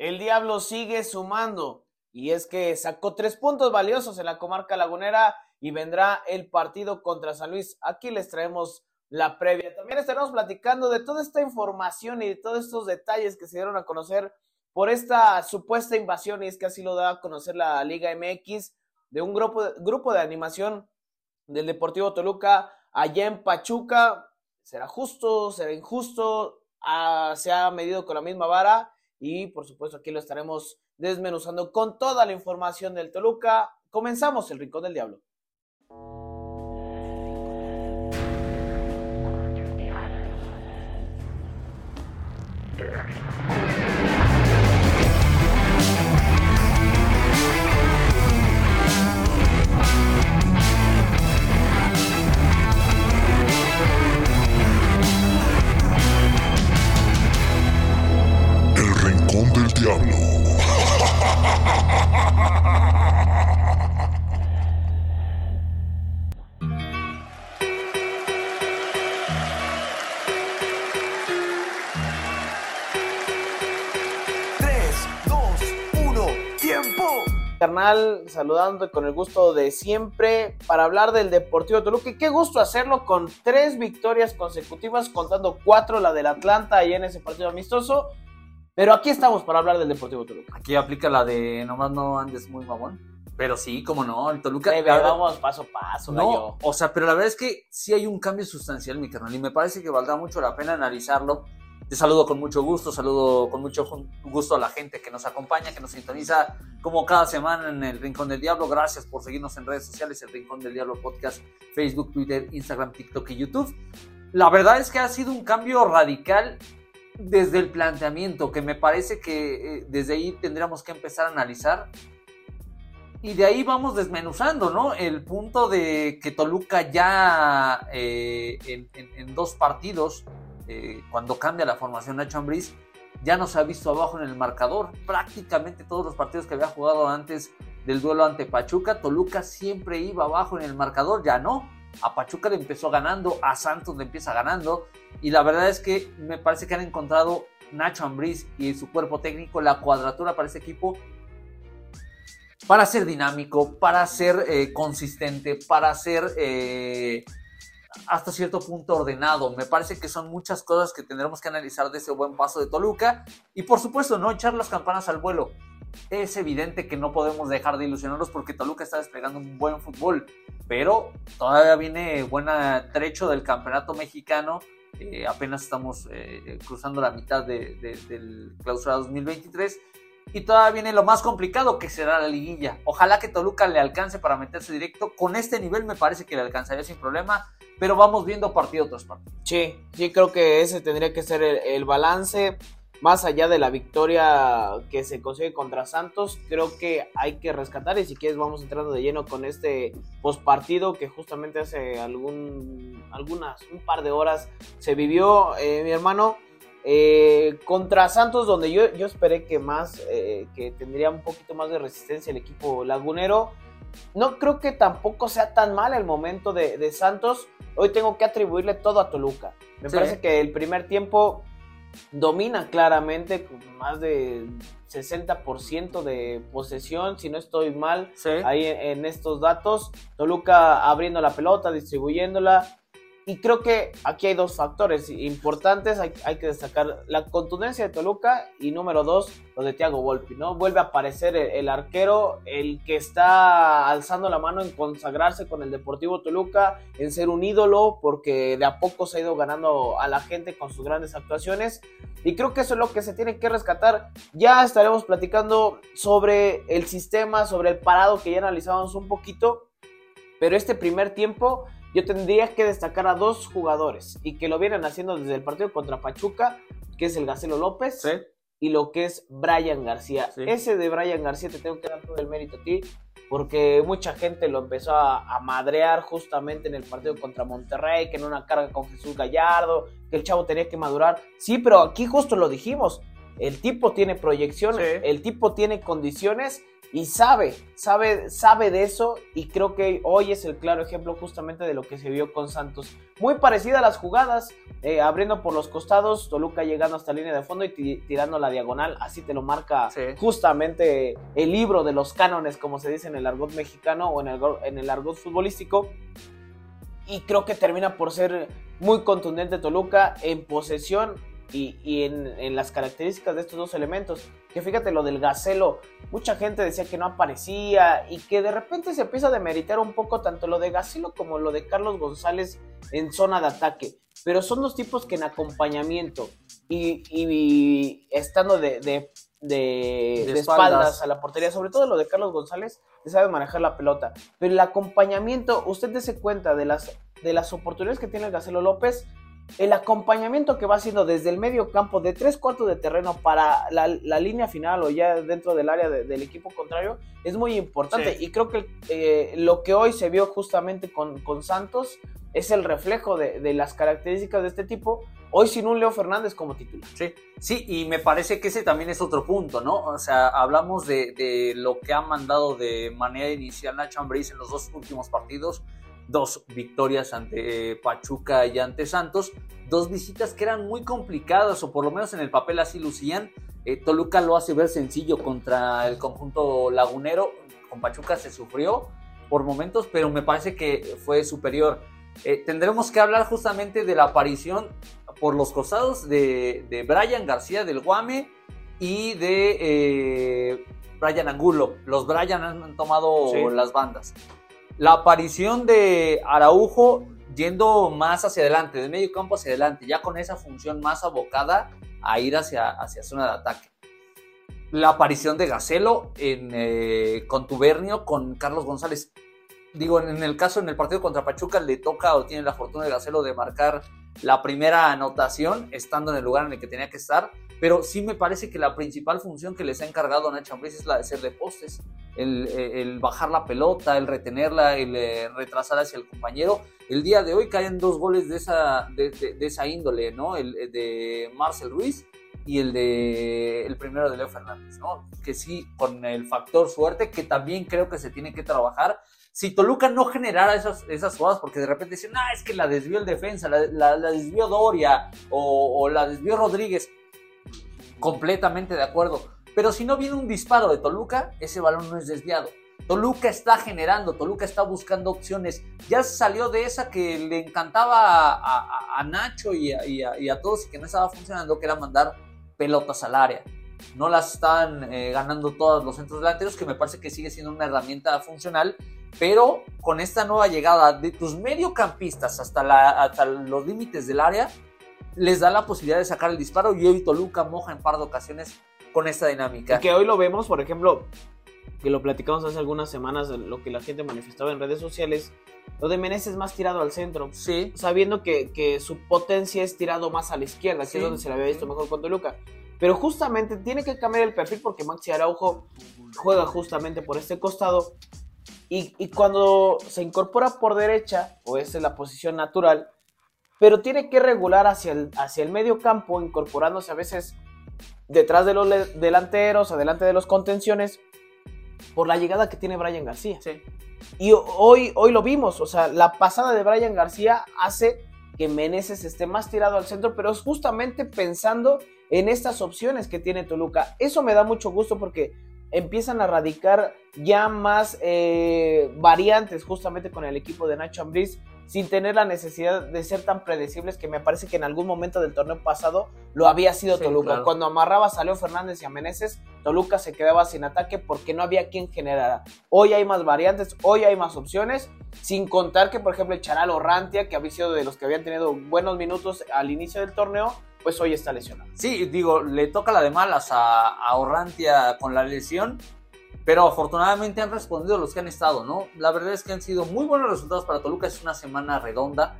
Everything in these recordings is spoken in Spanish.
el Diablo sigue sumando y es que sacó tres puntos valiosos en la comarca lagunera y vendrá el partido contra San Luis. Aquí les traemos la previa. También estaremos platicando de toda esta información y de todos estos detalles que se dieron a conocer por esta supuesta invasión, y es que así lo da a conocer la Liga MX, de un grupo, grupo de animación del Deportivo Toluca allá en Pachuca. ¿Será justo? ¿Será injusto? Ah, se ha medido con la misma vara y por supuesto aquí lo estaremos desmenuzando con toda la información del Toluca. Comenzamos el Rincón del Diablo. Diablo. Tres, dos, uno, tiempo. Carnal, saludándote con el gusto de siempre para hablar del Deportivo Toluca. Y qué gusto hacerlo con tres victorias consecutivas, contando cuatro, la del Atlanta y en ese partido amistoso. Pero aquí estamos para hablar del Deportivo Toluca. Aquí aplica la de nomás no andes muy mamón. Pero sí, como no, el Toluca. La verdad- vamos paso a paso, no, gallo. o sea, pero la verdad es que sí hay un cambio sustancial, mi carnal, y me parece que valdrá mucho la pena analizarlo. Te saludo con mucho gusto, saludo con mucho gusto a la gente que nos acompaña, que nos sintoniza como cada semana en el Rincón del Diablo. Gracias por seguirnos en redes sociales, el Rincón del Diablo Podcast, Facebook, Twitter, Instagram, TikTok y YouTube. La verdad es que ha sido un cambio radical desde el planteamiento, que me parece que eh, desde ahí tendríamos que empezar a analizar. Y de ahí vamos desmenuzando, ¿no? El punto de que Toluca ya eh, en, dos partidos, eh, cuando cambia la formación Nacho Ambriz, ya nos ha visto abajo en el marcador. Prácticamente todos los partidos que había jugado antes del duelo ante Pachuca, Toluca siempre iba abajo en el marcador, ya no. A Pachuca le empezó ganando, a Santos le empieza ganando. Y la verdad es que me parece que han encontrado Nacho Ambriz y su cuerpo técnico la cuadratura para ese equipo para ser dinámico, para ser eh, consistente, para ser eh, hasta cierto punto ordenado. Me parece que son muchas cosas que tendremos que analizar de ese buen paso de Toluca y por supuesto no echar las campanas al vuelo. Es evidente que no podemos dejar de ilusionarnos porque Toluca está desplegando un buen fútbol, pero todavía viene buen trecho del campeonato mexicano. Eh, apenas estamos eh, cruzando la mitad de- de- del clausura 2023 y todavía viene lo más complicado que será la liguilla. Ojalá que Toluca le alcance para meterse directo. Con este nivel me parece que le alcanzaría sin problema, pero vamos viendo partido tras partido. Sí, sí, creo que ese tendría que ser el balance. Más allá de la victoria que se consigue contra Santos, creo que hay que rescatar. Y si quieres, vamos entrando de lleno con este postpartido que justamente hace algún, algunas, un par de horas se vivió, eh, mi hermano. eh, contra Santos, donde yo, yo esperé que más, eh, que tendría un poquito más de resistencia el equipo lagunero. No creo que tampoco sea tan mal el momento de, de Santos. Hoy tengo que atribuirle todo a Toluca. Me Sí. parece que el primer tiempo domina claramente con más de 60% de posesión, si no estoy mal ahí en, en estos datos. Toluca abriendo la pelota, distribuyéndola. Y creo que aquí hay dos factores importantes. Hay, hay que destacar la contundencia de Toluca y número dos, lo de Thiago Volpi, ¿no? Vuelve a aparecer el, el arquero, el que está alzando la mano en consagrarse con el Deportivo Toluca, en ser un ídolo, porque de a poco se ha ido ganando a la gente con sus grandes actuaciones. Y creo que eso es lo que se tiene que rescatar. Ya estaremos platicando sobre el sistema, sobre el parado que ya analizábamos un poquito. Pero este primer tiempo yo tendría que destacar a dos jugadores y que lo vienen haciendo desde el partido contra Pachuca, que es el Gacelo López Sí. y lo que es Brian García. Sí. Ese de Brian García te tengo que dar todo el mérito a ti, porque mucha gente lo empezó a, a madrear justamente en el partido contra Monterrey, que en una carga con Jesús Gallardo, que el chavo tenía que madurar. Sí, pero aquí justo lo dijimos. El tipo tiene proyección, Sí. el tipo tiene condiciones y sabe, sabe, sabe de eso y creo que hoy es el claro ejemplo justamente de lo que se vio con Santos. Muy parecida a las jugadas, eh, abriendo por los costados, Toluca llegando hasta la línea de fondo y tirando la diagonal, así te lo marca justamente el libro de los cánones, como se dice en el argot mexicano o en el, en el argot futbolístico. Y creo que termina por ser muy contundente Toluca en posesión y, en, las características de estos dos elementos. Que fíjate lo del Gacelo, mucha gente decía que no aparecía y que de repente se empieza a demeritar un poco tanto lo de Gacelo como lo de Carlos González en zona de ataque. Pero son dos tipos que en acompañamiento y, estando de, de, espaldas. a la portería, sobre todo lo de Carlos González, que sabe manejar la pelota. Pero el acompañamiento, usted dése cuenta de las, de las oportunidades que tiene el Gacelo López el acompañamiento que va haciendo desde el medio campo de tres cuartos de terreno para la, línea final o ya dentro del área del equipo contrario es muy importante. Y creo que eh, lo que hoy se vio justamente con, con Santos es el reflejo de, las características de este tipo. Hoy sin un Leo Fernández como titular. Sí, sí, y me parece que ese también es otro punto, ¿no? O sea, hablamos de, lo que ha mandado de manera inicial Nacho Ambriz en los dos últimos partidos dos victorias ante Pachuca y ante Santos, dos visitas que eran muy complicadas o por lo menos en el papel así lucían. Eh, Toluca lo hace ver sencillo contra el conjunto lagunero, con Pachuca se sufrió por momentos, pero me parece que fue superior. Eh, tendremos que hablar justamente de la aparición por los costados de, de Brian García del Guame y de eh, Brian Angulo. Los Brian han tomado las bandas la aparición de Araujo yendo más hacia adelante, de medio campo hacia adelante, ya con esa función más abocada a ir hacia, hacia zona de ataque. La aparición de Gacelo en eh, contubernio con Carlos González. Digo, en el caso, en el partido contra Pachuca, le toca o tiene la fortuna de Gacelo de marcar la primera anotación estando en el lugar en el que tenía que estar pero sí me parece que la principal función que les ha encargado Nacho Ambriz es la de ser de postes, el, bajar la pelota, el retenerla, el eh, retrasar hacia el compañero. El día de hoy caen dos goles de esa, de, esa índole, ¿no? El, de Marcel Ruiz y el de el primero de Leo Fernández, ¿no? Que sí, con el factor suerte, que también creo que se tiene que trabajar. Si Toluca no generara esas, esas jugadas, porque de repente dicen, ah, es que la desvió el defensa, la, desvió Doria o, o la desvió Rodríguez completamente de acuerdo. Pero si no viene un disparo de Toluca, ese balón no es desviado. Toluca está generando, Toluca está buscando opciones. Ya salió de esa que le encantaba a, Nacho y a, todos y que no estaba funcionando, que era mandar pelotas al área. No las están eh, ganando todos los centros delanteros, que me parece que sigue siendo una herramienta funcional, pero con esta nueva llegada de tus mediocampistas hasta, hasta los límites del área, les da la posibilidad de sacar el disparo y hoy Toluca moja en par de ocasiones con esta dinámica. que hoy lo vemos, por ejemplo, que lo platicamos hace algunas semanas, lo que la gente manifestaba en redes sociales, lo de Meneses más tirado al centro. Sí. Sabiendo que, su potencia es tirado más a la izquierda, que es donde se le había visto mejor con Toluca. Pero justamente tiene que cambiar el perfil porque Maxi Araujo juega justamente por este costado. Y, y cuando se incorpora por derecha, o esa es la posición natural, pero tiene que regular hacia el, hacia el medio campo, incorporándose a veces detrás de los delanteros, adelante de los contenciones, por la llegada que tiene Brian García. Y hoy, hoy lo vimos, o sea, la pasada de Brian García hace que Meneses esté más tirado al centro, pero es justamente pensando en estas opciones que tiene Toluca. Eso me da mucho gusto porque empiezan a radicar ya más eh, variantes justamente con el equipo de Nacho Ambriz sin tener la necesidad de ser tan predecibles que me parece que en algún momento del torneo pasado lo había sido Toluca. Cuando amarraba a Leo Fernández y a Meneses, Toluca se quedaba sin ataque porque no había quien generara. Hoy hay más variantes, hoy hay más opciones, sin contar que por ejemplo el Charal Orrantia, que había sido de los que habían tenido buenos minutos al inicio del torneo, pues hoy está lesionado. Sí, digo, le toca la de malas a, a Orrantia con la lesión pero afortunadamente han respondido los que han estado, ¿no? La verdad es que han sido muy buenos resultados para Toluca. Es una semana redonda.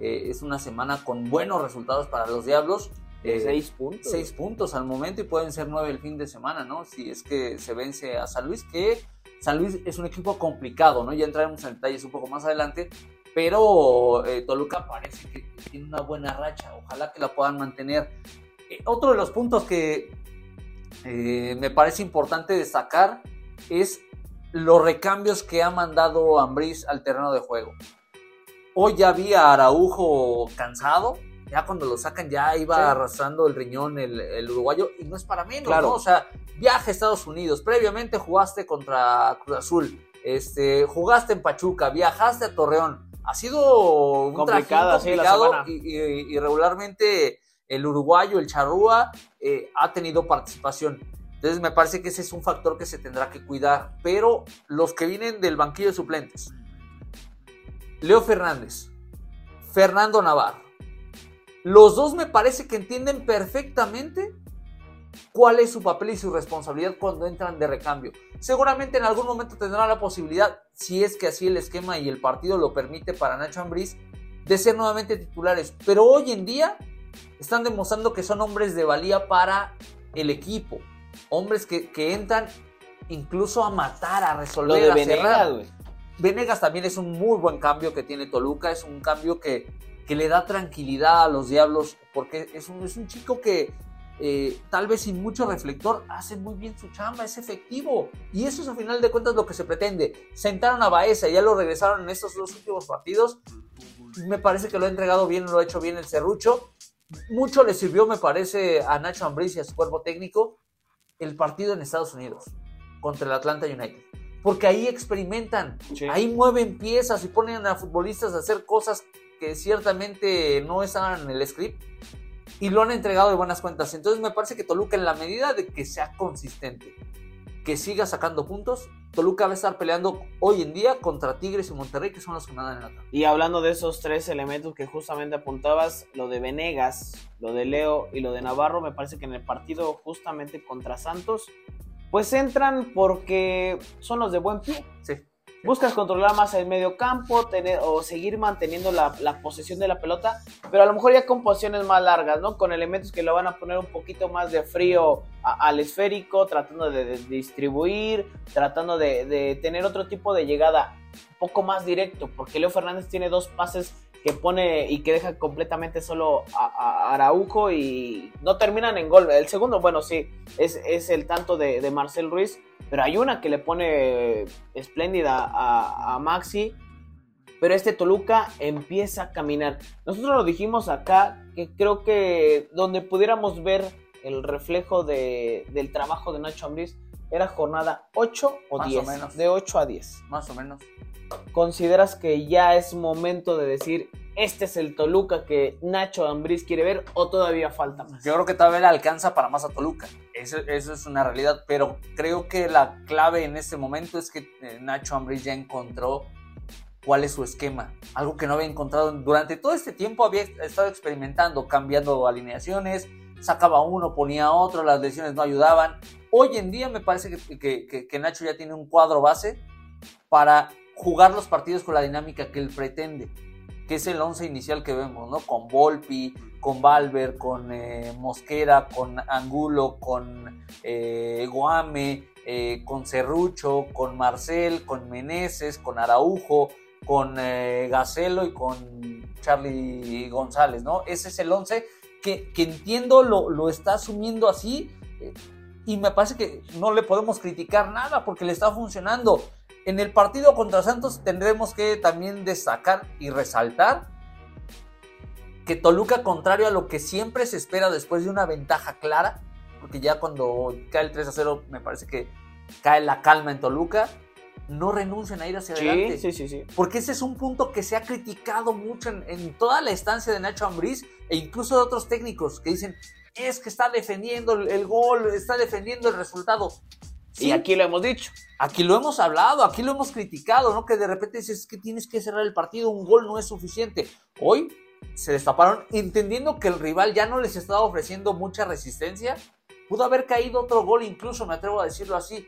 Eh, es una semana con buenos resultados para los Diablos. Eh, seis puntos. Seis puntos al momento y pueden ser nueve el fin de semana, ¿no? Si es que se vence a San Luis, que San Luis es un equipo complicado, ¿no? Ya entraremos en detalles un poco más adelante, pero eh, Toluca parece que tiene una buena racha. Ojalá que la puedan mantener. otro de los puntos que me parece importante destacar es los recambios que ha mandado Ambriz al terreno de juego. Hoy ya había a Araujo cansado, ya cuando lo sacan ya iba arrastrando el riñón el, uruguayo y no es para menos, ¿no? O sea, viaje a Estados Unidos, previamente jugaste contra Cruz Azul, este, jugaste en Pachuca, viajaste a Torreón, ha sido un complicado, complicado y, regularmente el uruguayo, el charrúa, eh, ha tenido participación. Entonces me parece que ese es un factor que se tendrá que cuidar. Pero los que vienen del banquillo de suplentes, Leo Fernández, Fernando Navarro, los dos me parece que entienden perfectamente cuál es su papel y su responsabilidad cuando entran de recambio. Seguramente en algún momento tendrán la posibilidad, si es que así el esquema y el partido lo permite para Nacho Ambriz, de ser nuevamente titulares. Pero hoy en día están demostrando que son hombres de valía para el equipo hombres que, entran incluso a matar, a resolver, a Venegas, Venegas también es un muy buen cambio que tiene Toluca, es un cambio que, que le da tranquilidad a los Diablos, porque es un, es un chico que eh, tal vez sin mucho reflector hace muy bien su chamba, es efectivo. Y eso es a final de cuentas lo que se pretende. Sentaron a Baeza, ya lo regresaron en estos dos últimos partidos. Me parece que lo ha entregado bien, lo ha hecho bien el Cerrucho. Mucho le sirvió, me parece, a Nacho Ambriz y a su cuerpo técnico el partido en Estados Unidos contra el Atlanta United. Porque ahí experimentan, ahí mueven piezas y ponen a futbolistas a hacer cosas que ciertamente no estaban en el script y lo han entregado de buenas cuentas. Entonces me parece que Toluca en la medida de que sea consistente, que siga sacando puntos, Toluca va a estar peleando hoy en día contra Tigres y Monterrey, que son los que mandan en la tabla. Y hablando de esos tres elementos que justamente apuntabas, lo de Venegas, lo de Leo y lo de Navarro, me parece que en el partido justamente contra Santos, pues entran porque son los de buen pie. Sí. Buscas controlar más el medio campo tener, o seguir manteniendo la, posesión de la pelota, pero a lo mejor ya con posiciones más largas, ¿no? Con elementos que lo van a poner un poquito más de frío al esférico, tratando de, distribuir, tratando de, tener otro tipo de llegada un poco más directo, porque Leo Fernández tiene dos pases que pone y que deja completamente solo a, Araujo y no terminan en gol. El segundo, bueno, sí, es, es el tanto de, de Marcel Ruiz pero hay una que le pone espléndida a, Maxi. Pero este Toluca empieza a caminar. Nosotros lo dijimos acá, que creo que donde pudiéramos ver el reflejo del trabajo de Nacho Ambriz era jornada 8 o 10. menos. De 8 a 10. Más o menos. ¿Consideras que ya es momento de decir este es el Toluca que Nacho Ambriz quiere ver o todavía falta más? Yo creo que todavía le alcanza para más a Toluca. Eso, es una realidad, pero creo que la clave en este momento es que eh, Nacho Ambriz ya encontró cuál es su esquema. Algo que no había encontrado durante todo este tiempo, había estado experimentando, cambiando alineaciones, sacaba uno, ponía otro, las lesiones no ayudaban. Hoy en día me parece que, Nacho ya tiene un cuadro base para jugar los partidos con la dinámica que él pretende que es el 11 inicial que vemos, ¿no? Con Volpi, con Valver, con eh, Mosquera, con Angulo, con eh, Guame, eh, con Cerrucho, con Marcel, con Meneses, con Araujo, con Gacelo y con Charlie González, ¿no? Ese es el 11 que, entiendo lo está asumiendo así y me parece que no le podemos criticar nada porque le está funcionando. En el partido contra Santos tendremos que también destacar y resaltar que Toluca, contrario a lo que siempre se espera después de una ventaja clara, porque ya cuando cae el 3 a 0 me parece que cae la calma en Toluca, no renuncian a ir hacia adelante. Sí, sí, sí. Porque ese es un punto que se ha criticado mucho en, toda la estancia de Nacho Ambriz e incluso de otros técnicos que dicen, es que está defendiendo el gol, está defendiendo el resultado. Y aquí lo hemos dicho. Aquí lo hemos hablado, aquí lo hemos criticado, ¿no? Que de repente dices que tienes que cerrar el partido, un gol no es suficiente. Hoy se destaparon entendiendo que el rival ya no les estaba ofreciendo mucha resistencia. Pudo haber caído otro gol, incluso me atrevo a decirlo así.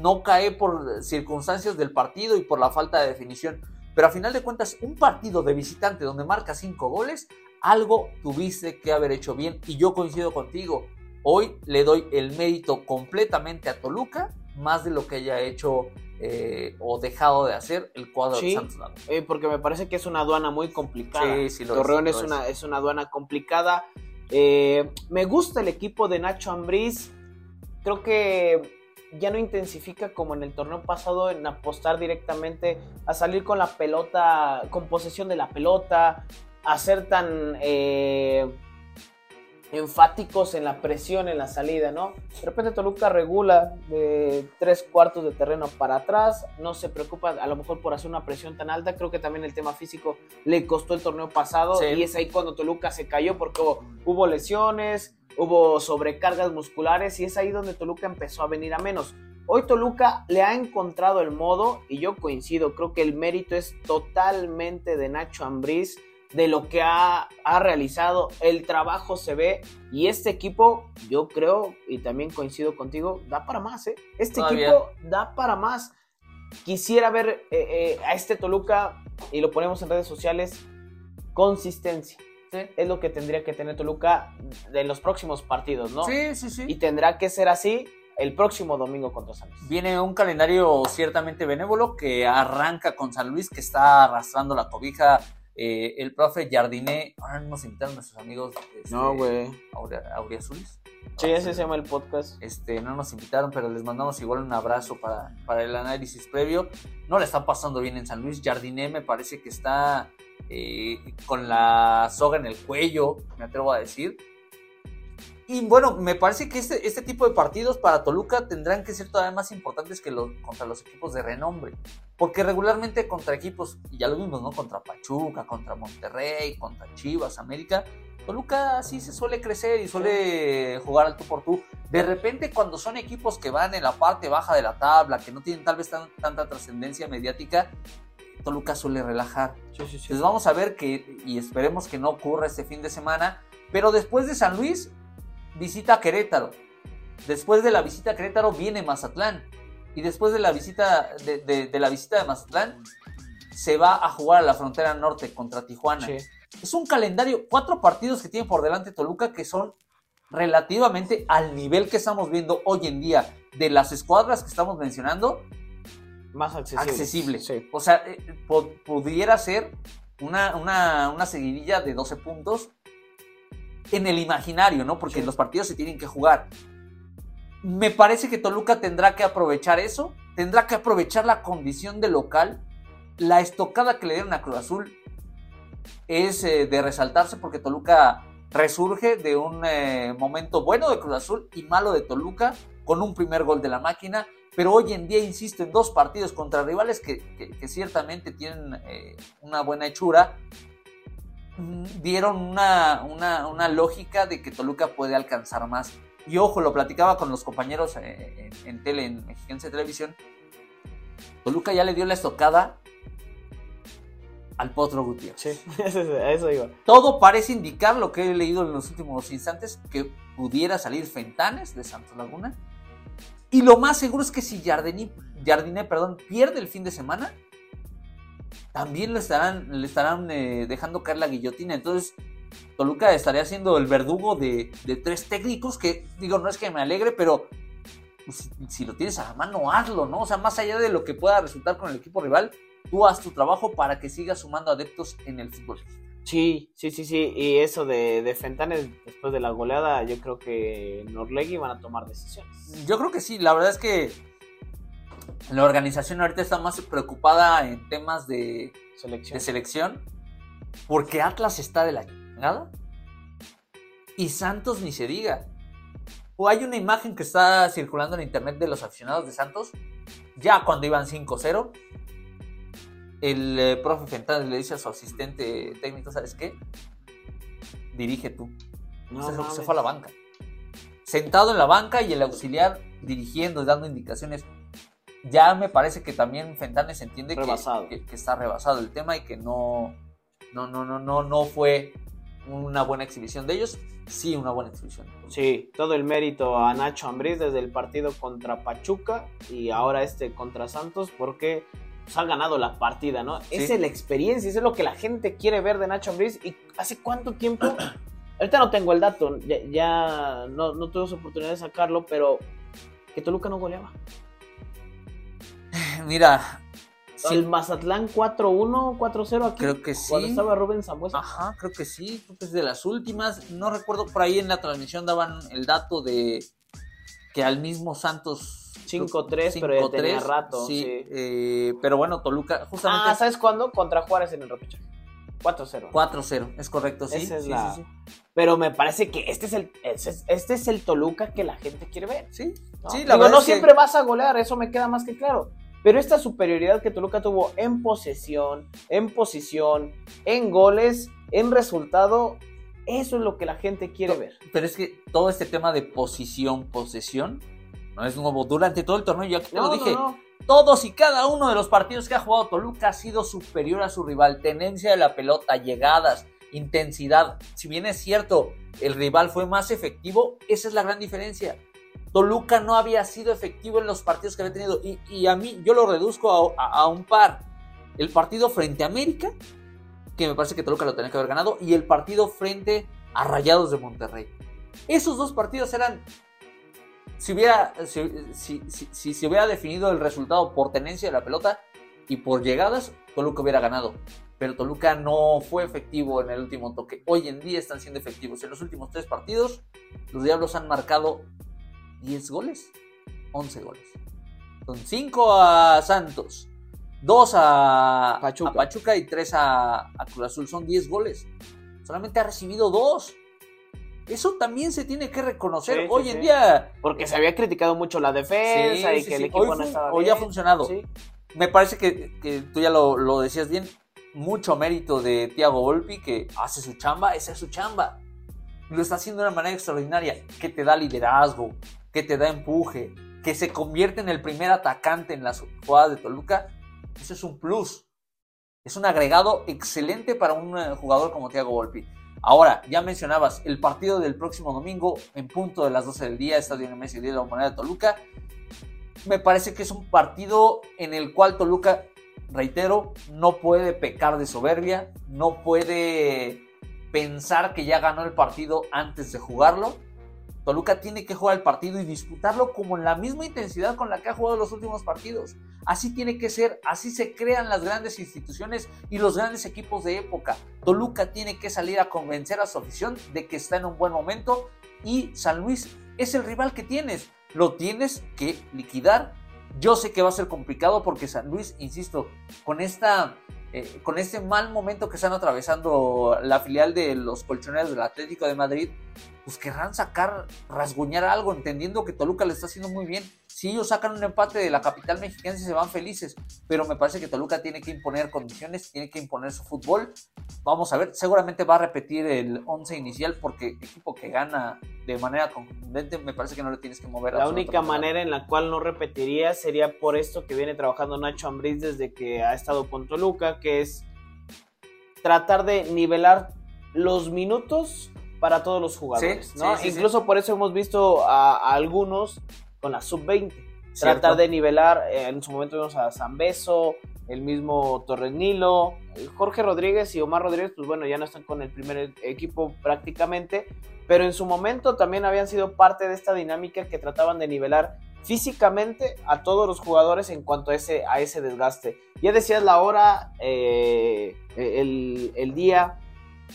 No cae por circunstancias del partido y por la falta de definición. Pero a final de cuentas, un partido de visitante donde marca cinco goles, algo tuviste que haber hecho bien. Y yo coincido contigo. Hoy le doy el mérito completamente a Toluca, más de lo que haya hecho eh, o dejado de hacer el cuadro de Santos eh, porque me parece que es una aduana muy complicada. Sí, sí, Torreón es, una, es una aduana complicada. Eh, me gusta el equipo de Nacho Ambriz. Creo que ya no intensifica como en el torneo pasado en apostar directamente a salir con la pelota, con posesión de la pelota, a ser tan eh, enfáticos en la presión en la salida, ¿no? De repente Toluca regula de tres cuartos de terreno para atrás, no se preocupa a lo mejor por hacer una presión tan alta, creo que también el tema físico le costó el torneo pasado Sí. y es ahí cuando Toluca se cayó porque hubo, hubo lesiones, hubo sobrecargas musculares y es ahí donde Toluca empezó a venir a menos. Hoy Toluca le ha encontrado el modo y yo coincido, creo que el mérito es totalmente de Nacho Ambriz, de lo que ha, ha realizado, el trabajo se ve y este equipo, yo creo y también coincido contigo, da para más, ¿eh? Este equipo da para más. Quisiera ver eh, eh, a este Toluca, y lo ponemos en redes sociales, consistencia. Es lo que tendría que tener Toluca de los próximos partidos, ¿no? Sí, sí, sí. Y tendrá que ser así el próximo domingo contra San Luis. Viene un calendario ciertamente benévolo que arranca con San Luis, que está arrastrando la cobija. Eh, el profe Jardiné, ahora nos invitaron nuestros amigos este, No, güey. Aurea- Auriazules. Sí, ese se llama el podcast. Este, no nos invitaron, pero les mandamos igual un abrazo para, para el análisis previo. No le están pasando bien en San Luis. Jardiné me parece que está eh, con la soga en el cuello, me atrevo a decir. Y bueno, me parece que este, este tipo de partidos para Toluca tendrán que ser todavía más importantes que los, contra los equipos de renombre. Porque regularmente contra equipos, y ya lo vimos, ¿no? Contra Pachuca, contra Monterrey, contra Chivas, América, Toluca sí se suele crecer y suele jugar al tú por tú. De repente, cuando son equipos que van en la parte baja de la tabla, que no tienen tal vez tan- tanta trascendencia mediática, Toluca suele relajar. Sí, sí, sí. Entonces vamos a ver que, y esperemos que no ocurra este fin de semana, pero después de San Luis, visita a Querétaro. Después de la visita a Querétaro viene Mazatlán. Y después de la visita de, de- de la visita de Mazatlán, se va a jugar a la frontera norte contra Tijuana. Sí. Es un calendario, cuatro partidos que tiene por delante Toluca que son relativamente al nivel que estamos viendo hoy en día de las escuadras que estamos mencionando, Más accesible. accesible. Sí. O sea, eh, pudiera ser una, una, una seguidilla de 12 puntos en el imaginario, ¿no? Porque Sí. los partidos se tienen que jugar. Me parece que Toluca tendrá que aprovechar eso, tendrá que aprovechar la condición de local. La estocada que le dieron a Cruz Azul es eh, de resaltarse porque Toluca resurge de un eh, momento bueno de Cruz Azul y malo de Toluca con un primer gol de la máquina. Pero hoy en día, insisto, en dos partidos contra rivales que, que- que ciertamente tienen eh, una buena hechura, dieron una, una- una lógica de que Toluca puede alcanzar más. Y ojo, lo platicaba con los compañeros eh, en, en tele, en Mexiquense Televisión. Toluca ya le dio la estocada al Potro Gutiérrez. Sí, eso, a eso iba. Todo parece indicar lo que he leído en los últimos instantes, que pudiera salir Fentanes de Santos Laguna. Y lo más seguro es que si Jardini, Jardiné perdón, pierde el fin de semana, también le estarán, le estarán eh, dejando caer la guillotina. Entonces, Toluca estaría siendo el verdugo de, de tres técnicos que, digo, no es que me alegre, pero pues, si, lo tienes a la mano, hazlo, ¿no? O sea, más allá de lo que pueda resultar con el equipo rival, tú haz tu trabajo para que sigas sumando adeptos en el fútbol. Sí, sí, sí, sí. Y eso de, de Fentanes, después de la goleada, yo creo que Norlegui van a tomar decisiones. Yo creo que sí, la verdad es que la organización ahorita está más preocupada en temas de, Selección. de selección, porque Atlas está de la chingada y Santos ni se diga. O hay una imagen que está circulando en internet de los aficionados de Santos, ya cuando iban 5-0. El eh, profe Fentanes le dice a su asistente técnico, ¿sabes qué? Dirige tú. No se, se fue a la banca. Sentado en la banca y el auxiliar dirigiendo y dando indicaciones. Ya me parece que también Fentanes entiende que, Rebasado. que- que está rebasado el tema y que no, no, no, no, no, no fue una buena exhibición de ellos. Sí, una buena exhibición. Sí, todo el mérito a Nacho Ambriz desde el partido contra Pachuca y ahora este contra Santos porque pues, ha ganado la partida, ¿no? Esa es la experiencia, eso es lo que la gente quiere ver de Nacho Ambriz y hace cuánto tiempo, ahorita no tengo el dato, ya, ya no, no tuve oportunidad de sacarlo, pero que Toluca no goleaba. Mira, sí, El Mazatlán 4-1, 4-0 aquí. creo que Cuando sí. estaba Rubén Zambuesa. Ajá, creo que sí, creo que es de las últimas. No recuerdo, por ahí en la transmisión daban el dato de que al mismo Santos 5-3, pero ya tenía rato. Sí, sí. eh, pero bueno, Toluca justamente... Ah, ¿sabes cuándo? Contra Juárez en el repechaje. 4-0. 4-0, es correcto, sí. Esa es sí, la- sí, sí. Pero me parece que este es el este es, el Toluca que la gente quiere ver. Sí, ¿no? sí, la Digo, verdad no es que- siempre vas a golear, eso me queda más que claro. Pero esta superioridad que Toluca tuvo en posesión, en posición, en goles, en resultado, eso es lo que la gente quiere No, ver. Pero es que todo este tema de posición, posesión, no es nuevo. Durante todo el torneo, yo aquí te lo dije, no. todos y cada uno de los partidos que ha jugado Toluca ha sido superior a su rival. Tenencia de la pelota, llegadas, intensidad. Si bien es cierto, el rival fue más efectivo, esa es la gran diferencia. Toluca no había sido efectivo en los partidos que había tenido. Y, a mí, yo lo reduzco a, un par. El partido frente a América, que me parece que Toluca lo tenía que haber ganado, y el partido frente a Rayados de Monterrey. Esos dos partidos eran si hubiera, si, si- hubiera definido el resultado por tenencia de la pelota y por llegadas, Toluca hubiera ganado. Pero Toluca no fue efectivo en el último toque. Hoy en día están siendo efectivos. En los últimos tres partidos, los Diablos han marcado 10 goles, 11 goles. Son 5 a Santos, 2 a Pachuca. a Pachuca y 3 a, a Cruz Azul. Son 10 goles. Solamente ha recibido 2. Eso también se tiene que reconocer. Sí, sí, Hoy en sí. día Porque se había criticado mucho la defensa y que el equipo Hoy no estaba hoy bien. ha funcionado. Me parece que, que tú ya lo, lo decías bien. Mucho mérito de Thiago Volpi que hace su chamba, esa es su chamba. Lo está haciendo de una manera extraordinaria, que te da liderazgo, que te da empuje, que se convierte en el primer atacante en las jugadas de Toluca. Eso es un plus. Es un agregado excelente para un eh, jugador como Thiago Volpi. Ahora, ya mencionabas el partido del próximo domingo en punto de las 12 del día, Estadio Nemesio de la Humanidad de Toluca. Me parece que es un partido en el cual Toluca, reitero, no puede pecar de soberbia, no puede pensar que ya ganó el partido antes de jugarlo. Toluca tiene que jugar el partido y disputarlo como en la misma intensidad con la que ha jugado los últimos partidos. Así tiene que ser, así se crean las grandes instituciones y los grandes equipos de época. Toluca tiene que salir a convencer a su afición de que está en un buen momento y San Luis es el rival que tienes. Lo tienes que liquidar. Yo sé que va a ser complicado porque San Luis, insisto, con esta eh, con este mal momento que están atravesando la filial de los colchoneros del Atlético de Madrid, pues querrán sacar, rasguñar algo, entendiendo que Toluca le está haciendo muy bien. Si ellos sacan un empate de la capital mexicana, se van felices. Pero me parece que Toluca tiene que imponer condiciones, tiene que imponer su fútbol. Vamos a ver, seguramente va a repetir el 11 inicial porque equipo que gana de manera contundente, me parece que no le tienes que mover. La única manera en la cual no repetiría sería por esto que viene trabajando Nacho Ambriz desde que ha estado con Toluca, que es tratar de nivelar los minutos para todos los jugadores, Sí, ¿no? sí, sí, Incluso por eso hemos visto a, a algunos con la sub-20, Cierto. tratar de nivelar, eh, en su momento vimos a Zambeso, el mismo Torres Nilo, Jorge Rodríguez y Omar Rodríguez, pues bueno, ya no están con el primer equipo prácticamente, pero en su momento también habían sido parte de esta dinámica que trataban de nivelar físicamente a todos los jugadores en cuanto a ese, a ese desgaste. Ya decías la hora, eh, el, el día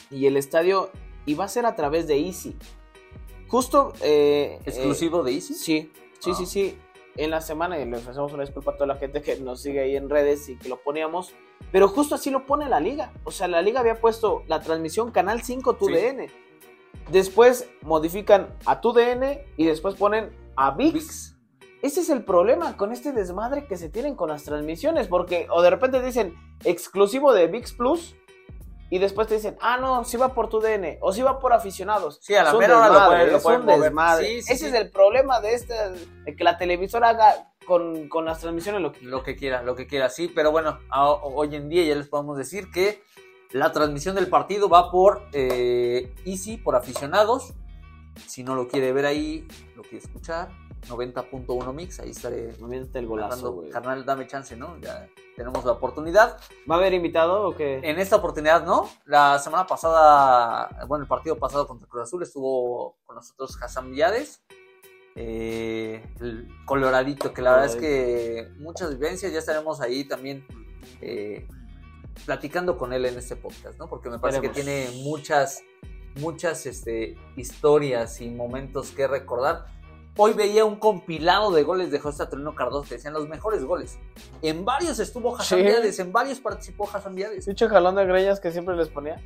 y el estadio, y va a ser a través de Easy. Justo... eh, ¿Exclusivo de Easy? Sí, sí, Ah. sí, sí. En la semana, y le ofrecemos una disculpa a toda la gente que nos sigue ahí en redes y que lo poníamos. Pero justo así lo pone la liga. O sea, la liga había puesto la transmisión Canal 5 Sí. TUDN. Después modifican a TUDN y después ponen a VIX. VIX. Ese es el problema con este desmadre que se tienen con las transmisiones. Porque, o de repente dicen exclusivo de VIX Plus. Y después te dicen, ah, no, sí va por tu DN, o sí va por aficionados. Sí, a la mera hora lo pueden- lo pueden mover. Sí, Ese es el problema de, esta, de que la televisora haga con, con las transmisiones lo que Lo que quiera, lo que quiera, sí, pero bueno, a- hoy en día ya les podemos decir que la transmisión del partido va por eh, Easy, por aficionados. Si no lo quiere ver ahí, lo quiere escuchar, 90.1 mix, ahí estaré Miéntate el golazo, güey. Carnal, dame chance, ¿no? Ya tenemos la oportunidad. ¿Va a haber invitado o qué? En esta oportunidad, ¿no? La semana pasada, bueno, el partido pasado contra Cruz Azul estuvo con nosotros Hassan Villades, eh, el coloradito, que la verdad es que muchas vivencias, ya estaremos ahí también eh, platicando con él en este podcast, ¿no? Porque me parece que tiene muchas, muchas este, historias y momentos que recordar. Hoy veía un compilado de goles de José Saturnino Cardoso que decían los mejores goles. En varios estuvo Hassan Sí. Viades, en varios participó Hassan Viades. Dicho jalón de greñas que siempre les ponía.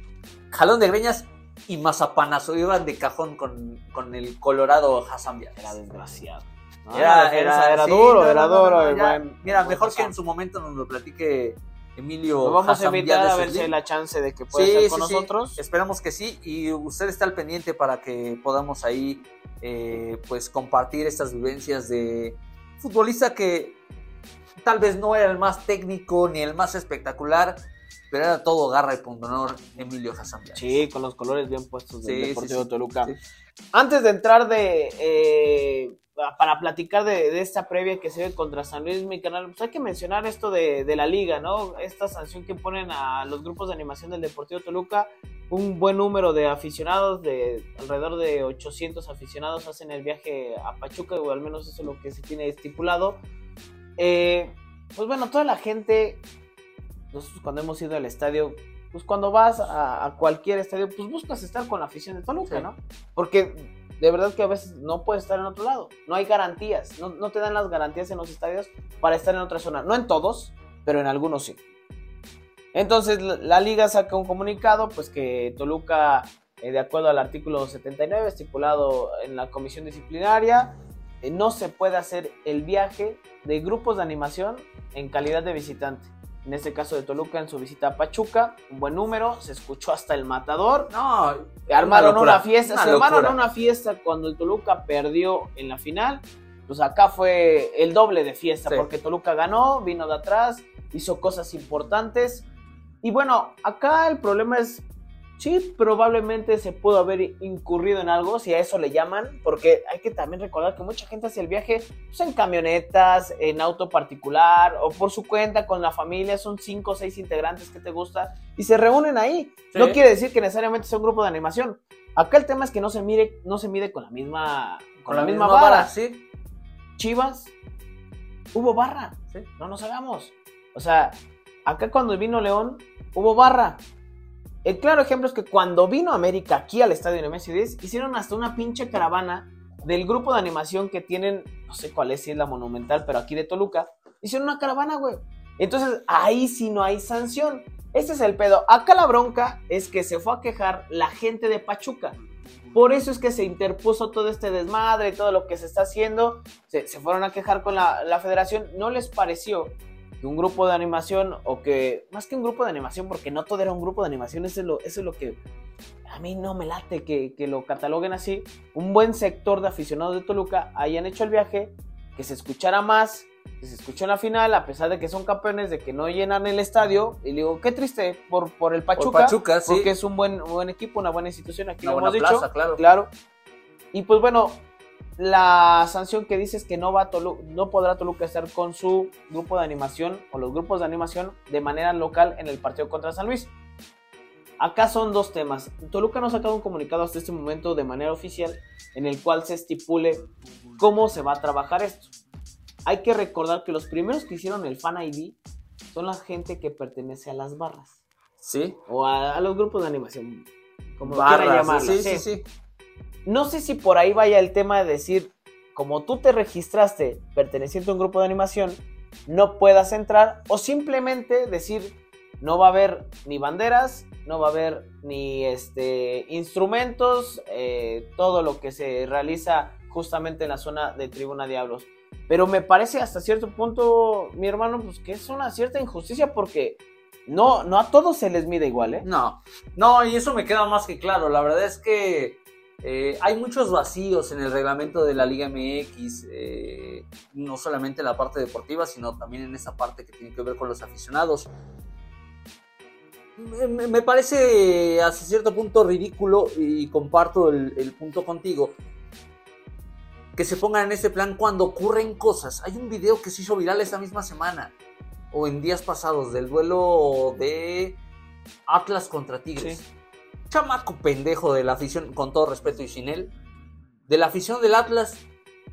Jalón de greñas y mazapanazo. Iban de cajón con, con el colorado Hassan Viades. Era desgraciado. ¿no? Era, La defensa era- era sí, duro, no, era duro. no, y ya. buen- Mira, buen mejor que en su momento nos lo platique Emilio Lo vamos a Hassan invitar a ver si hay la chance de que pueda Sí, estar sí, con sí. nosotros. Esperamos que sí. Y usted está al pendiente para que podamos ahí eh, pues compartir estas vivencias de futbolista que tal vez no era el más técnico ni el más espectacular, pero era todo garra y pundonor Emilio Hassan Viales. Sí, con los colores bien puestos del Sí, sí, Deportivo sí. Toluca. Sí. Antes de entrar de eh, para platicar de, de esta previa que se ve contra San Luis, mi canal, pues hay que mencionar esto de, de la liga, ¿no? Esta sanción que ponen a los grupos de animación del Deportivo Toluca. Un buen número de aficionados, de alrededor de 800 aficionados, hacen el viaje a Pachuca, o al menos eso es lo que se tiene estipulado. Eh, pues bueno, toda la gente, nosotros cuando hemos ido al estadio, pues cuando vas a, a cualquier estadio, pues buscas estar con la afición de Toluca, Sí. ¿no? Porque de verdad que a veces no puedes estar en otro lado. No hay garantías. No, no te dan las garantías en los estadios para estar en otra zona. No en todos, pero en algunos sí. Entonces la, liga saca un comunicado, pues que Toluca, eh, de acuerdo al artículo 79 estipulado en la comisión disciplinaria, eh, no se puede hacer el viaje de grupos de animación en calidad de visitante. En este caso de Toluca en su visita a Pachuca, un buen número, se escuchó hasta el matador, No, armaron locura, una fiesta, una se armaron una fiesta cuando el Toluca perdió en la final. Pues acá fue el doble de fiesta, Sí. porque Toluca ganó, vino de atrás, hizo cosas importantes. Y bueno, acá el problema es, sí, probablemente se pudo haber incurrido en algo, si a eso le llaman, porque hay que también recordar que mucha gente hace el viaje pues, en camionetas, en auto particular o por su cuenta con la familia, son cinco o seis integrantes que te gusta y se reúnen ahí. Sí. No quiere decir que necesariamente sea un grupo de animación. Acá el tema es que no se mire, no se mide con la misma, con, la, misma, vara. sí. Chivas, hubo barra. Sí. No nos hagamos. O sea, acá cuando vino León, hubo barra. El claro ejemplo es que cuando vino América aquí al estadio Nemesio 10, hicieron hasta una pinche caravana del grupo de animación que tienen, no sé cuál es, si es la Monumental, pero aquí de Toluca, hicieron una caravana, güey. Entonces ahí sí no hay sanción. Este es el pedo. Acá la bronca es que se fue a quejar la gente de Pachuca. Por eso es que se interpuso todo este desmadre todo lo que se está haciendo. Se, se fueron a quejar con la, la federación. ¿No les pareció que un grupo de animación o que, más que un grupo de animación, porque no todo era un grupo de animación, eso es lo, eso es lo que a mí no me late que, que lo cataloguen así, un buen sector de aficionados de Toluca hayan hecho el viaje, que se escuchara más, que se escuchó en la final, a pesar de que son campeones, de que no llenan el estadio, y digo, qué triste por, por el Pachuca, Pachuca, sí. porque es un buen, buen equipo, una buena institución, aquí Una lo buena hemos dicho, plaza, claro. claro. Y pues bueno, la sanción que dice es que no va a Tolu- no podrá Toluca estar con su grupo de animación o los grupos de animación de manera local en el partido contra San Luis. Acá son dos temas. Toluca no ha sacado un comunicado hasta este momento de manera oficial en el cual se estipule cómo se va a trabajar esto. Hay que recordar que los primeros que hicieron el Fan ID son la gente que pertenece a las barras Sí. o a, a los grupos de animación, como Barras, llamarlas. sí, sí. sí, sí. No sé si por ahí vaya el tema de decir, como tú te registraste perteneciente a un grupo de animación, no puedas entrar, o simplemente decir, no va a haber ni banderas, no va a haber ni este, instrumentos, eh, todo lo que se realiza justamente en la zona de Tribuna Diablos. Pero me parece hasta cierto punto, mi hermano, pues que es una cierta injusticia porque no, no a todos se les mide igual, ¿eh? No, no, y eso me queda más que claro. La verdad es que eh, hay muchos vacíos en el reglamento de la Liga MX, eh, no solamente en la parte deportiva, sino también en esa parte que tiene que ver con los aficionados. Me, parece hasta cierto punto ridículo y comparto el, punto contigo. Que se pongan en ese plan cuando ocurren cosas. Hay un video que se hizo viral esta misma semana o en días pasados del duelo de Atlas contra Tigres. Chamaco pendejo de la afición, con todo respeto y sin él, de la afición del Atlas,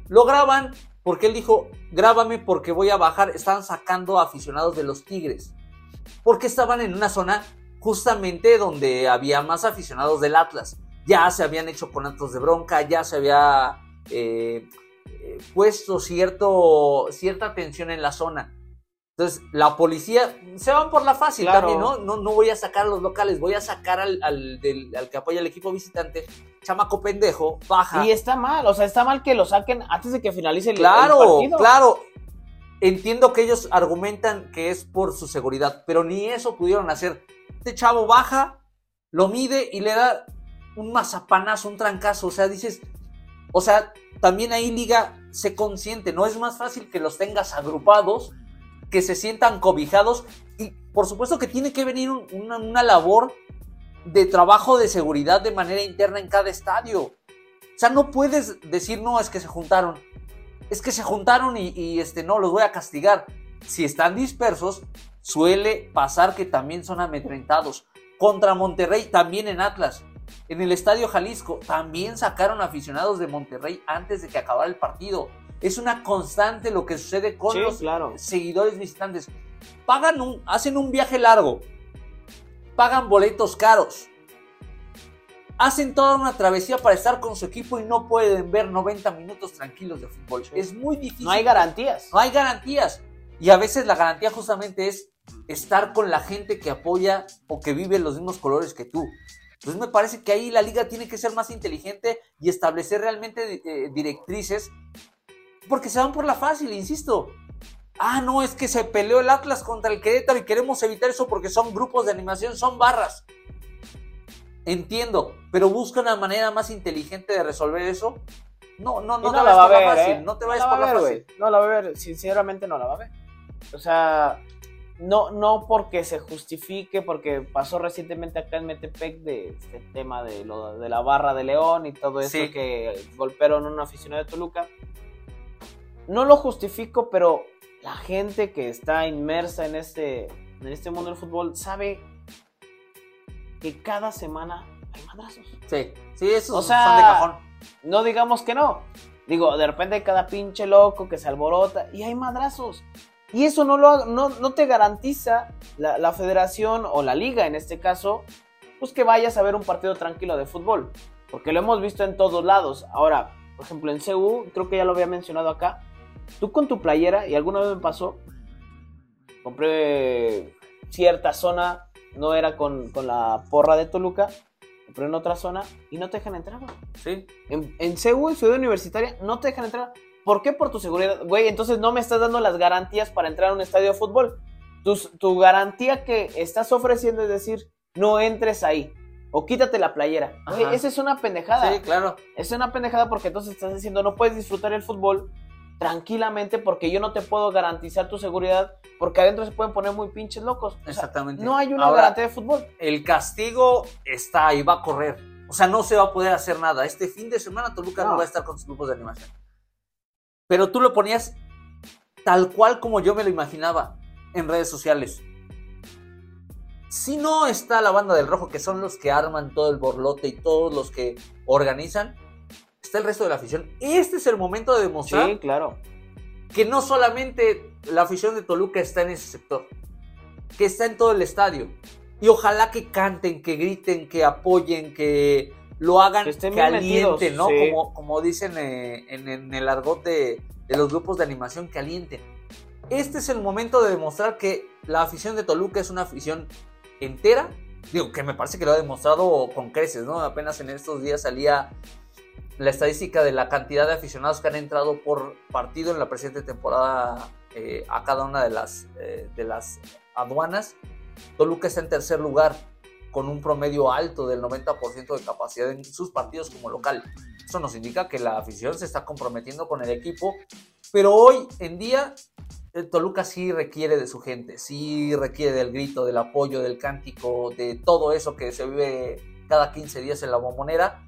lo graban porque él dijo, grábame porque voy a bajar, estaban sacando aficionados de los Tigres, porque estaban en una zona justamente donde había más aficionados del Atlas. Ya se habían hecho con actos de bronca, ya se había eh, eh, puesto cierto, cierta tensión en la zona. Entonces, la policía se van por la fácil también, ¿no? ¿no? No voy a sacar a los locales, voy a sacar al, al, que apoya al equipo visitante, chamaco pendejo, baja. Y está mal, o sea, está mal que lo saquen antes de que finalice el, claro, el partido. Claro, Entiendo que ellos argumentan que es por su seguridad, pero ni eso pudieron hacer. Este chavo baja, lo mide y le da un mazapanazo, un trancazo. O sea, dices, o sea, también ahí Liga se consiente, no es más fácil que los tengas agrupados que se sientan cobijados y por supuesto que tiene que venir una, labor de trabajo de seguridad de manera interna en cada estadio. O sea, no puedes decir, no, es que se juntaron. Es que se juntaron y, este, no, los voy a castigar. Si están dispersos, suele pasar que también son amedrentados. Contra Monterrey, también en Atlas. En el Estadio Jalisco, también sacaron aficionados de Monterrey antes de que acabara el partido. Es una constante lo que sucede con los seguidores visitantes. Pagan un, hacen un viaje largo, pagan boletos caros, hacen toda una travesía para estar con su equipo y no pueden ver 90 minutos tranquilos de fútbol. Es muy difícil. No hay garantías. No hay garantías. Y a veces la garantía justamente es estar con la gente que apoya o que vive los mismos colores que tú. Entonces me parece que ahí la liga tiene que ser más inteligente y establecer realmente eh, directrices porque se van por la fácil, insisto. Ah, no, es que se peleó el Atlas contra el Querétaro y queremos evitar eso porque son grupos de animación, son barras. Entiendo, pero busca una manera más inteligente de resolver eso. No, no, no, no la va a ver, fácil, ¿eh? no te vayas por la fácil. No la va a ver, sinceramente no la va a ver. O sea, no, no porque se justifique, porque pasó recientemente acá en Metepec de este tema de, lo, de la barra de León y todo eso que golpearon a un aficionado de Toluca no lo justifico, pero la gente que está inmersa en este, en este mundo del fútbol sabe que cada semana hay madrazos. Sí, sí, eso o sea, son de cajón. No digamos que no. Digo, de repente hay cada pinche loco que se alborota y hay madrazos. Y eso no, lo, no, no te garantiza la, la, federación o la liga en este caso, pues que vayas a ver un partido tranquilo de fútbol. Porque lo hemos visto en todos lados. Ahora, por ejemplo, en CU, creo que ya lo había mencionado acá, Tú con tu playera, y alguna vez me pasó, compré cierta zona, no era con, la porra de Toluca, compré en otra zona y no te dejan entrar, güey. Sí. En, en Ciudad Universitaria, no te dejan entrar. ¿Por qué? Por tu seguridad. Güey, entonces no me estás dando las garantías para entrar a un estadio de fútbol. Tu, tu garantía que estás ofreciendo es decir, no entres ahí. O quítate la playera. Güey, esa es una pendejada. Sí, claro. Es una pendejada porque entonces estás diciendo no puedes disfrutar el fútbol tranquilamente porque yo no te puedo garantizar tu seguridad porque adentro se pueden poner muy pinches locos. Exactamente. no hay una garantía de fútbol. El castigo está ahí, va a correr. O sea, no se va a poder hacer nada. Este fin de semana Toluca no, va a estar con sus grupos de animación. Pero tú lo ponías tal cual como yo me lo imaginaba en redes sociales. Si no está la banda del rojo, que son los que arman todo el borlote y todos los que organizan, está el resto de la afición. Este es el momento de demostrar claro. que no solamente la afición de Toluca está en ese sector, que está en todo el estadio. Y ojalá que canten, que griten, que apoyen, que lo hagan que caliente, ¿no? Como, como dicen eh, en, el argot de, de los grupos de animación, caliente. Este es el momento de demostrar que la afición de Toluca es una afición entera. Digo, que me parece que lo ha demostrado con creces, ¿no? Apenas en estos días salía la estadística de la cantidad de aficionados que han entrado por partido en la presente temporada eh, a cada una de las, eh, de las aduanas. Toluca está en tercer lugar con un promedio alto del 90% de capacidad en sus partidos como local. Eso nos indica que la afición se está comprometiendo con el equipo, pero hoy en día Toluca sí requiere de su gente, sí requiere del grito, del apoyo, del cántico, de todo eso que se vive cada 15 días en la bombonera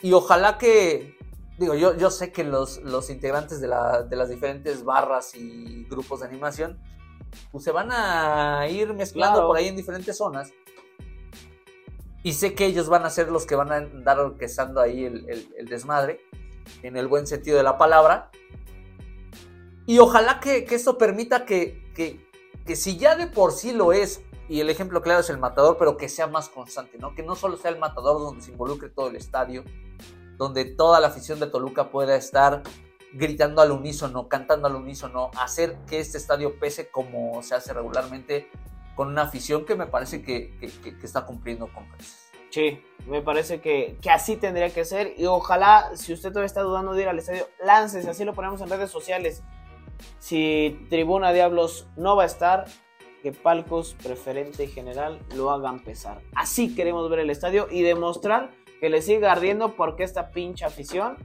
y ojalá que, digo, yo, yo sé que los, los integrantes de, la, de las diferentes barras y grupos de animación, pues se van a ir mezclando por ahí en diferentes zonas. Y sé que ellos van a ser los que van a andar orquestando ahí el, el, desmadre, en el buen sentido de la palabra. Y ojalá que, que esto permita que, que, que, si ya de por sí lo es, y el ejemplo claro es el matador, pero que sea más constante, ¿no? Que no solo sea el matador donde se involucre todo el estadio, donde toda la afición de Toluca pueda estar gritando al unísono, cantando al unísono, hacer que este estadio pese como se hace regularmente con una afición que me parece que, está cumpliendo con creces. Sí, me parece que, que, así tendría que ser y ojalá, si usted todavía está dudando de ir al estadio, láncese, así lo ponemos en redes sociales. Si Tribuna Diablos no va a estar, que Palcos, preferente general lo hagan pesar. Así queremos ver el estadio y demostrar que le sigue ardiendo porque esta pinche afición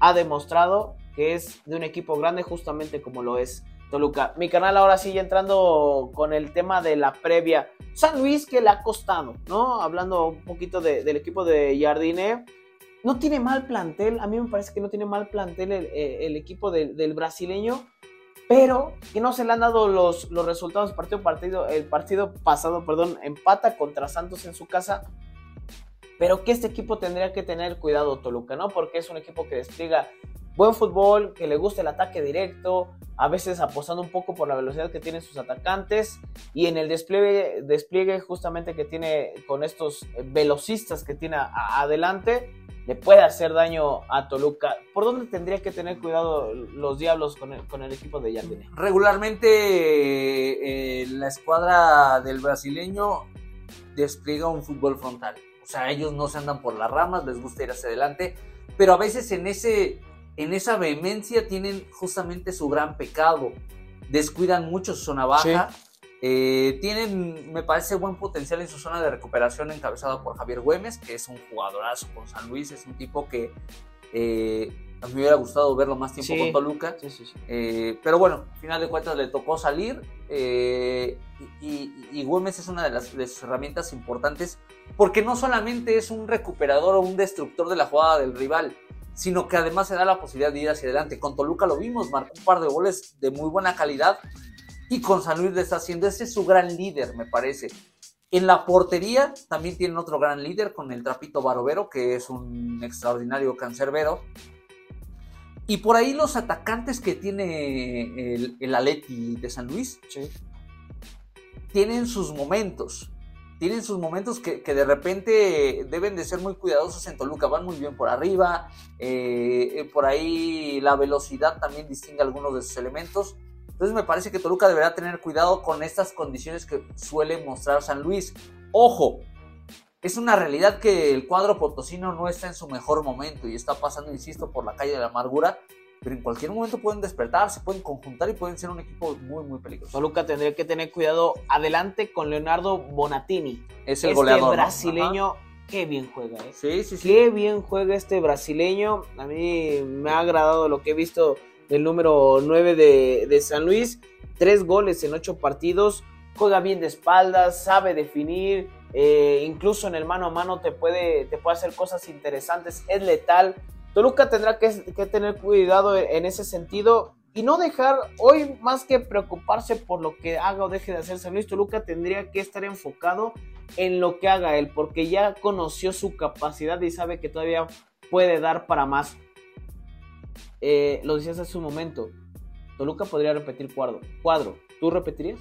ha demostrado que es de un equipo grande justamente como lo es Toluca. Mi canal ahora sigue entrando con el tema de la previa. San Luis que le ha costado, ¿no? Hablando un poquito del equipo de Jardine. No tiene mal plantel, a mí me parece que no tiene mal plantel el, equipo del brasileño, pero que no se le han dado los, los resultados partido partido. El partido pasado, perdón, empata contra Santos en su casa, pero que este equipo tendría que tener cuidado Toluca, ¿no? Porque es un equipo que despliega buen fútbol, que le gusta el ataque directo, a veces apostando un poco por la velocidad que tienen sus atacantes y en el despliegue, despliegue justamente que tiene con estos velocistas que tiene adelante, le puede hacer daño a Toluca. ¿Por dónde tendría que tener cuidado los Diablos con el, con el equipo de Jardine? Regularmente eh, la escuadra del brasileño despliega un fútbol frontal. O sea, ellos no se andan por las ramas, les gusta ir hacia adelante, pero a veces en ese en esa vehemencia tienen justamente su gran pecado. Descuidan mucho su zona baja. Eh, tienen, me parece, buen potencial en su zona de recuperación encabezada por Javier Güemes, que es un jugadorazo con San Luis. Es un tipo que eh, a mí me hubiera gustado verlo más tiempo con Toluca. Eh, pero bueno, al final de cuentas le tocó salir. y, Güemes es una de, las, de sus herramientas importantes porque no solamente es un recuperador o un destructor de la jugada del rival, sino que además se da la posibilidad de ir hacia adelante. Con Toluca lo vimos, marcó un par de goles de muy buena calidad y con San Luis le está haciendo. Ese es su gran líder, me parece. En la portería también tienen otro gran líder con el Trapito Barovero, que es un extraordinario cancerbero. Y por ahí los atacantes que tiene el, el Aleti de San Luis tienen sus momentos tienen sus momentos que, de repente deben de ser muy cuidadosos en Toluca, van muy bien por arriba, eh, eh, por ahí la velocidad también distingue algunos de sus elementos. Entonces me parece que Toluca deberá tener cuidado con estas condiciones que suele mostrar San Luis. Ojo, es una realidad que el cuadro potosino no está en su mejor momento y está pasando, insisto, por la calle de la amargura pero en cualquier momento pueden despertar, se pueden conjuntar y pueden ser un equipo muy, muy peligroso. Toluca tendría que tener cuidado adelante con Leonardo Bonatini. Es el este goleador. brasileño, qué bien juega, ¿eh? Sí, sí, sí. Qué bien juega este brasileño. A mí me ha agradado lo que he visto del número 9 de, San Luis. Tres goles en ocho partidos. Juega bien de espaldas, sabe definir. Eh, incluso en el mano a mano te puede, te puede hacer cosas interesantes. Es letal Toluca tendrá que, tener cuidado en ese sentido y no dejar hoy más que preocuparse por lo que haga o deje de hacer San Luis. Toluca tendría que estar enfocado en lo que haga él porque ya conoció su capacidad y sabe que todavía puede dar para más. Eh, lo decías hace un momento. Toluca podría repetir cuadro. cuadro. ¿Tú repetirías?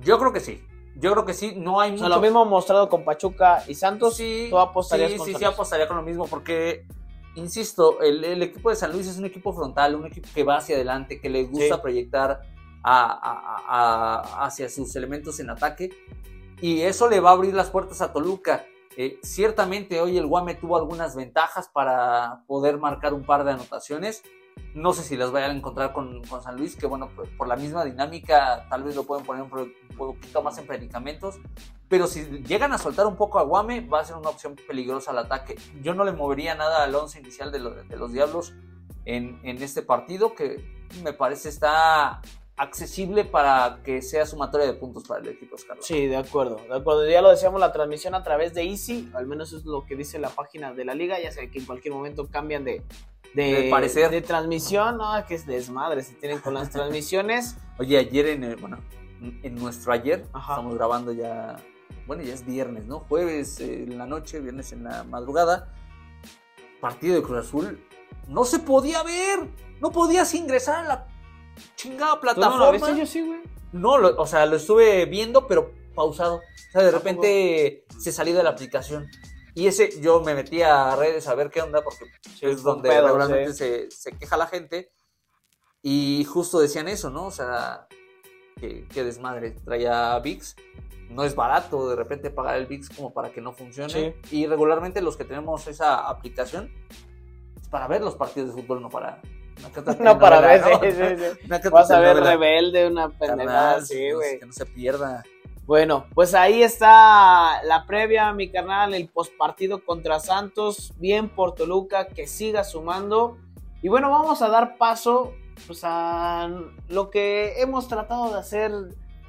Yo creo que sí. Yo creo que sí, no hay mucho. lo mismo mostrado con Pachuca y Santos. Sí, tú apostarías sí, sí, sí, apostaría con lo mismo porque insisto, el, equipo de San Luis es un equipo frontal, un equipo que va hacia adelante, que le gusta proyectar hacia sus elementos en ataque. Y eso le va a abrir las puertas a Toluca. Eh, ciertamente hoy el Guame tuvo algunas ventajas para poder marcar un par de anotaciones. No sé si las vayan a encontrar con, San Luis, que bueno, por, la misma dinámica tal vez lo pueden poner un, poquito más en predicamentos. Pero si llegan a soltar un poco a Guame, va a ser una opción peligrosa al ataque. Yo no le movería nada al once inicial de, los Diablos en, este partido, que me parece está accesible para que sea sumatoria de puntos para el equipo Carlos. Sí, de acuerdo, de acuerdo. Ya lo decíamos, la transmisión a través de Easy, al menos es lo que dice la página de la liga, ya sea que en cualquier momento cambian de, de, parecer. de transmisión, no, que es desmadre si tienen con las transmisiones. Oye, ayer en bueno, en nuestro ayer, estamos grabando ya bueno, ya es viernes, ¿no? Jueves en la noche, viernes en la madrugada, partido de Cruz Azul, no se podía ver, no podías ingresar a la chingada plataforma. no lo Yo sí, güey. No, o sea, lo estuve viendo, pero pausado. O sea, de repente se salió de la aplicación. Y ese, yo me metí a redes a ver qué onda, porque es donde pedo, regularmente sí. se, se queja la gente. Y justo decían eso, ¿no? O sea, que, que desmadre traía VIX. No es barato de repente pagar el VIX como para que no funcione. Sí. Y regularmente los que tenemos esa aplicación es para ver los partidos de fútbol, no para... No para ver, sí, sí, sí. Vas a ver rebelde, una pendejada pues, güey. Que no se pierda. Bueno, pues ahí está la previa, mi carnal, el postpartido contra Santos. Bien por Toluca, que siga sumando. Y bueno, vamos a dar paso pues, a lo que hemos tratado de hacer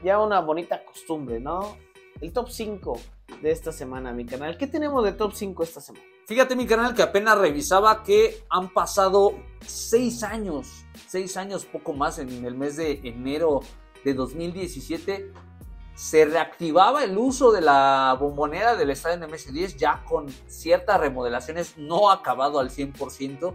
ya una bonita costumbre, ¿no? El top 5 de esta semana, mi canal. ¿Qué tenemos de top 5 esta semana? Fíjate mi canal que apenas revisaba que han pasado seis años, seis años poco más en el mes de enero de 2017. Se reactivaba el uso de la bombonera del estadio MS10 ya con ciertas remodelaciones, no acabado al 100%.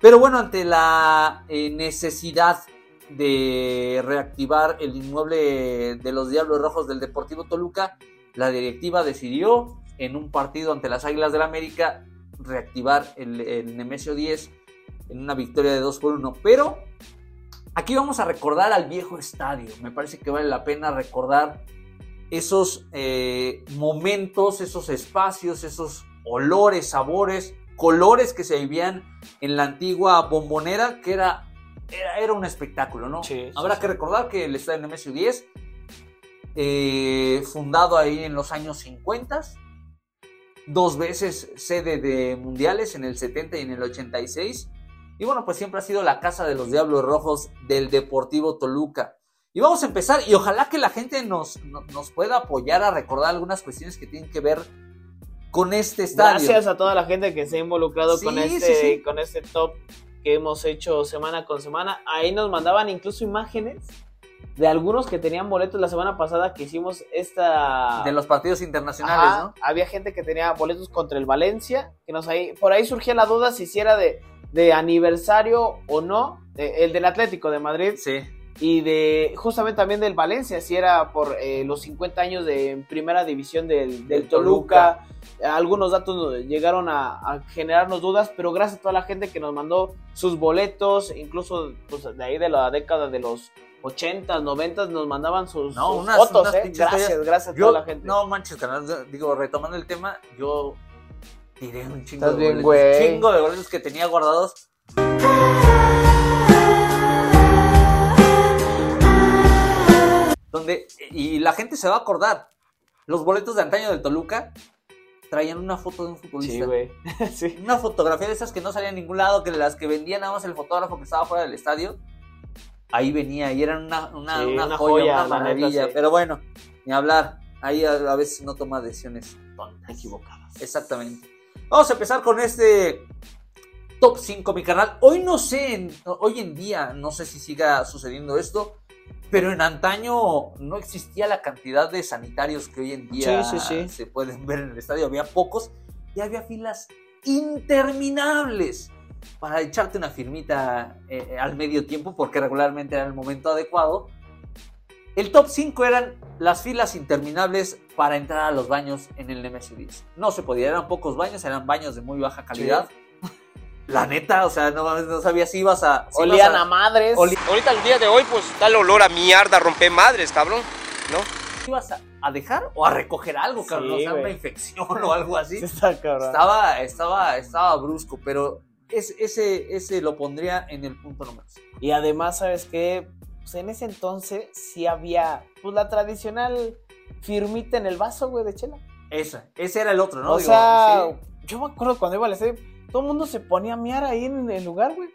Pero bueno, ante la eh, necesidad de reactivar el inmueble de los Diablos Rojos del Deportivo Toluca, la directiva decidió en un partido ante las Águilas del América reactivar el, el Nemesio 10 en una victoria de 2 por 1. Pero aquí vamos a recordar al viejo estadio. Me parece que vale la pena recordar esos eh, momentos, esos espacios, esos olores, sabores, colores que se vivían en la antigua bombonera, que era, era, era un espectáculo, ¿no? Sí, Habrá sí. que recordar que el estadio Nemesio 10 eh, fundado ahí en los años 50, dos veces sede de mundiales en el 70 y en el 86. Y bueno, pues siempre ha sido la casa de los Diablos Rojos del Deportivo Toluca. Y vamos a empezar y ojalá que la gente nos, no- nos pueda apoyar a recordar algunas cuestiones que tienen que ver con este estadio. Gracias a toda la gente que se ha involucrado Sí, con, sí, este, sí. con este top que hemos hecho semana con semana. Ahí nos mandaban incluso imágenes de algunos que tenían boletos la semana pasada que hicimos esta... De los partidos internacionales, Ajá, ¿no? Había gente que tenía boletos contra el Valencia, que nos ahí, por ahí surgía la duda si si era de, de aniversario o no, de- el del Atlético de Madrid Sí. y de justamente también del Valencia, si era por eh, los 50 años de primera división del, del Toluca. Algunos datos llegaron a, a generarnos dudas, pero gracias a toda la gente que nos mandó sus boletos, incluso pues, de ahí de la década de los 80, 90 nos mandaban sus, No, sus unas- fotos, unas ¿eh? Gracias, gracias a Yo, toda la gente. no manches, canal. Digo, retomando el tema, yo tiré un chingo Estás de bien, boletos. güey. chingo de boletos que tenía guardados. Donde, y la gente se va a acordar. Los boletos de antaño del Toluca traían una foto de un Sí, futbolista. güey. sí. una fotografía de esas que no salía en ningún lado, que las que vendía nada más el fotógrafo que estaba fuera del estadio. Ahí venía y eran una, una, Sí, una una joya, joya, una neta, maravilla. Pero bueno, ni hablar. Ahí a, a veces no toma decisiones tontas. Equivocadas. Exactamente. Vamos a empezar con este top 5, mi canal. Hoy no sé, en- hoy en día, no sé si siga sucediendo esto, pero en antaño no existía la cantidad de sanitarios que hoy en día Sí, sí, sí. se pueden ver en el estadio. Había pocos y había filas interminables para echarte una firmita eh, al medio tiempo, porque regularmente era el momento adecuado. El top 5 eran las filas interminables para entrar a los baños en el Nemesio 10. No se podía, eran pocos baños, eran baños de muy baja calidad. La neta, o sea, no, no sabía si ibas a... si Olían ibas a madres. Oli- Ahorita el día de hoy, pues da el olor a mierda, rompe madres, cabrón. ¿No? ibas a, a dejar o a recoger algo, cabrón, Sí, o sea, una infección o algo así. Sí está cabrón. Estaba, estaba, estaba brusco, pero es- ese, ese lo pondría en el punto número 5. Y además, ¿sabes qué? Pues en ese entonces sí había pues la tradicional firmita en el vaso, güey, de chela. Ese, ese era el otro, ¿no? o Digo, sea, sí. yo me acuerdo cuando iba al estadio, todo el mundo se ponía a mear ahí en el lugar, güí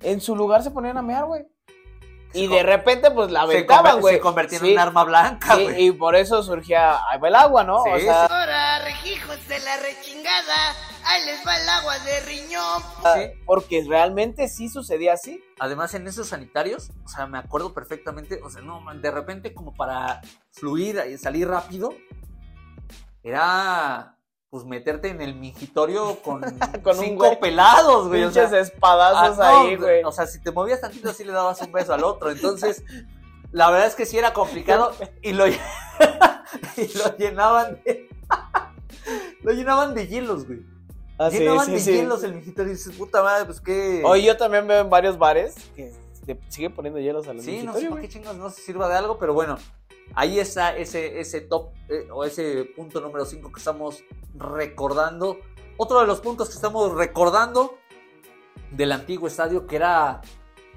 En su lugar se ponían a mear, güey. Y de repente, pues la se, aventaban, güey. se convertía en Sí, un arma blanca, sí, y por eso surgía ahí va el agua, ¿no? Sí, o sea, Ahora, rejijos de la rechingada, ahí les va el agua de riñón. Sí. porque realmente sí sucedía así. Además, en esos sanitarios, o sea, me acuerdo perfectamente, o sea, no, man, de repente como para fluir y salir rápido, era pues meterte en el mingitorio con, Con un cinco güey. pelados, güey. o Pinches sea, espadazos ah, no, ahí, güey. O sea, si te movías tantito, sí le dabas un beso al otro. Entonces, la verdad es que sí era complicado y lo, y lo llenaban de, Lo llenaban de hielos, güey. Ah, llenaban sí, de sí. hielos el mingitorio y dices, puta madre, pues qué. Oye, yo también veo en varios bares que le siguen poniendo hielos a los Sí, no sé mingitorio, para qué güey. chingados no se sirva de algo, pero bueno, ahí está ese, ese top eh, o ese punto número 5 que estamos recordando. Otro de los puntos que estamos recordando del antiguo estadio, que era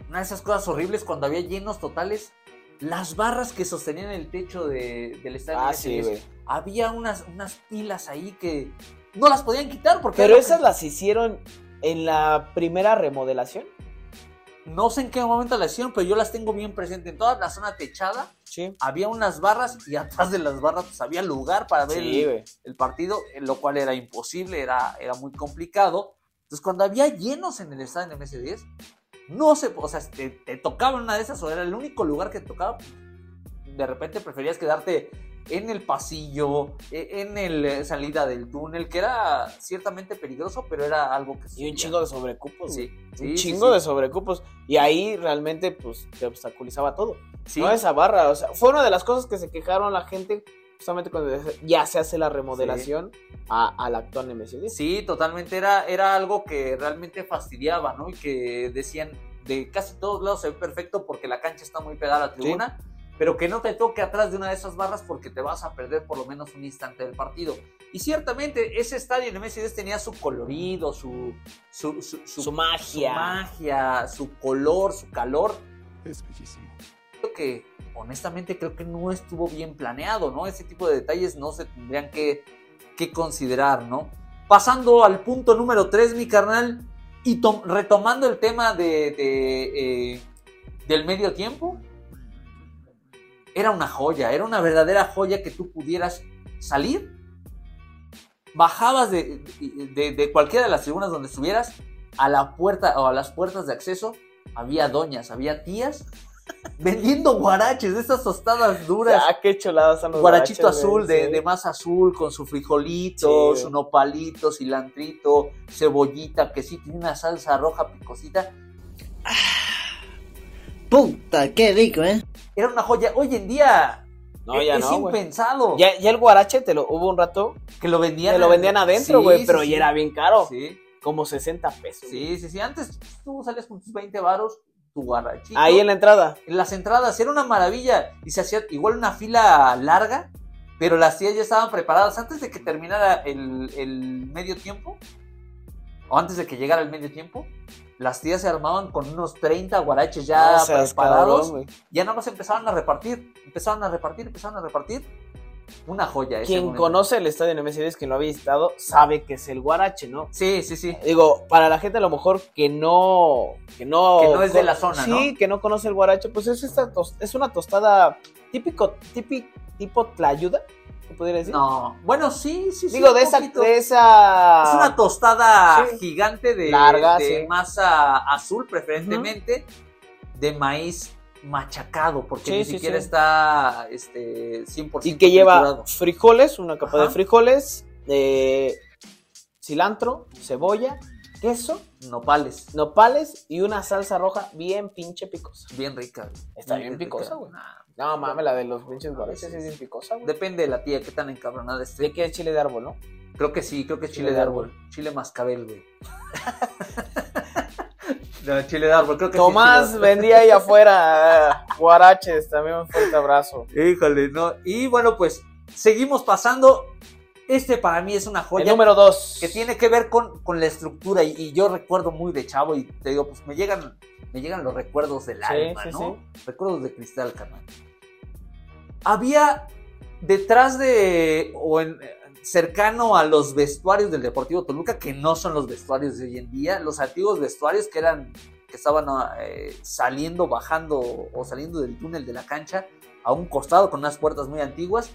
una de esas cosas horribles cuando había llenos totales. Las barras que sostenían el techo de- del estadio. Ah, sí. Había unas, unas pilas ahí que no las podían quitar porque... Pero esas que- las hicieron en la primera remodelación. No sé en qué momento las hicieron, pero yo las tengo bien presente. En toda la zona techada Sí. había unas barras y atrás de las barras pues, había lugar para ver Sí, el, el partido, en lo cual era imposible, era, era muy complicado. Entonces, cuando había llenos en el estadio en MS10, no se, o sea, te, te tocaba una de esas o era el único lugar que te tocaba, de repente preferías quedarte en el pasillo, e- en el salida del túnel, que era ciertamente peligroso, pero era algo que Y un sucedía. chingo de sobrecupos, güey. Sí, un sí, sí, chingo sí. de sobrecupos. Y ahí realmente, pues, te obstaculizaba todo. Sí. No esa barra. O sea, fue una de las cosas que se quejaron la gente justamente cuando ya se hace la remodelación a, al actual MSD. Sí, totalmente. Era, era algo que realmente fastidiaba, ¿no? Y que decían de casi todos lados se ve perfecto porque la cancha está muy pegada a la tribuna, pero que no te toque atrás de una de esas barras porque te vas a perder por lo menos un instante del partido. Y ciertamente ese estadio en MS10 tenía su colorido, su, su, su, su- Su magia. su magia, su color, su calor. Es bellísimo. Creo que, honestamente, creo que no estuvo bien planeado, ¿no? Ese tipo de detalles no se tendrían que, que considerar, ¿no? Pasando al punto número 3, mi carnal, y tom- retomando el tema de, de, eh, del medio tiempo, era una joya, era una verdadera joya que tú pudieras salir, bajabas de, de, de cualquiera de las tribunas donde estuvieras, a la puerta o a las puertas de acceso, había doñas, había tías vendiendo guaraches, de esas tostadas duras. Ah, qué chuladas son los Guarachito guaraches, azul, de, sí. de masa azul, con su frijolito, Sí, su nopalito, cilantrito, cebollita, que sí tiene una salsa roja picosita. Puta, qué rico, ¿eh? Era una joya. Hoy en día No, es, ya es no, impensado Ya, ya el guarache te lo hubo un rato que lo vendían. que lo vendían adentro, güey, sí, pero sí. ya era bien caro. Sí, Como 60 pesos. sí, sí, sí. Antes tú salías con tus 20 varos, tu guarachito. Ahí en la entrada. en las entradas era una maravilla y se hacía igual una fila larga, pero las tías ya estaban preparadas antes de que terminara el, el medio tiempo o antes de que llegara el medio tiempo. Las tías se armaban con unos 30 guaraches ya No seas preparados. cabrón, ya nada más empezaban a repartir, empezaban a repartir, empezaban a repartir. Una joya ese Quien momento. conoce el estadio MSD, quien lo ha visitado, sabe que es el guarache, ¿no? Sí, sí, sí. Digo, para la gente a lo mejor que no. Que no, Que no es de la zona, sí, ¿no? que no conoce el guarache, pues es, esta es una tostada típico, típico, tipo tlayuda, ¿se podría decir? No, bueno, sí, sí, sí. Digo, de esa, de esa. Es una tostada Sí. gigante de, Larga, de sí. masa azul, preferentemente, de maíz machacado, porque Sí, ni siquiera está este, 100% Y que lleva triturado. frijoles, una capa Ajá. de frijoles, eh, cilantro, cebolla, queso, nopales. nopales y una salsa roja bien pinche picosa. Bien rica. güey. Está bien picosa, güey. No mames, la de los pinches guaraches sí, es sí. bien picosa, güey. Depende de la tía, qué tan encabronada esté. De que es chile de árbol, ¿no? Creo que sí, creo que es chile, Chile de árbol. Chile mascabel, güey. no, chile de árbol, creo que Tomás sí. vendía ahí afuera eh, guaraches, también un fuerte abrazo. Híjole, no. Y bueno, pues seguimos pasando. Este para mí es una El joya. número dos. que tiene que ver con, con la estructura y, y yo recuerdo muy de chavo y te digo, pues me llegan, me llegan los recuerdos del Sí, alma, sí, ¿no? Recuerdos de cristal, carnal. Había detrás de, o en, cercano a los vestuarios del Deportivo Toluca, que no son los vestuarios de hoy en día, los antiguos vestuarios que eran, que estaban eh, saliendo, bajando o saliendo del túnel de la cancha a un costado con unas puertas muy antiguas,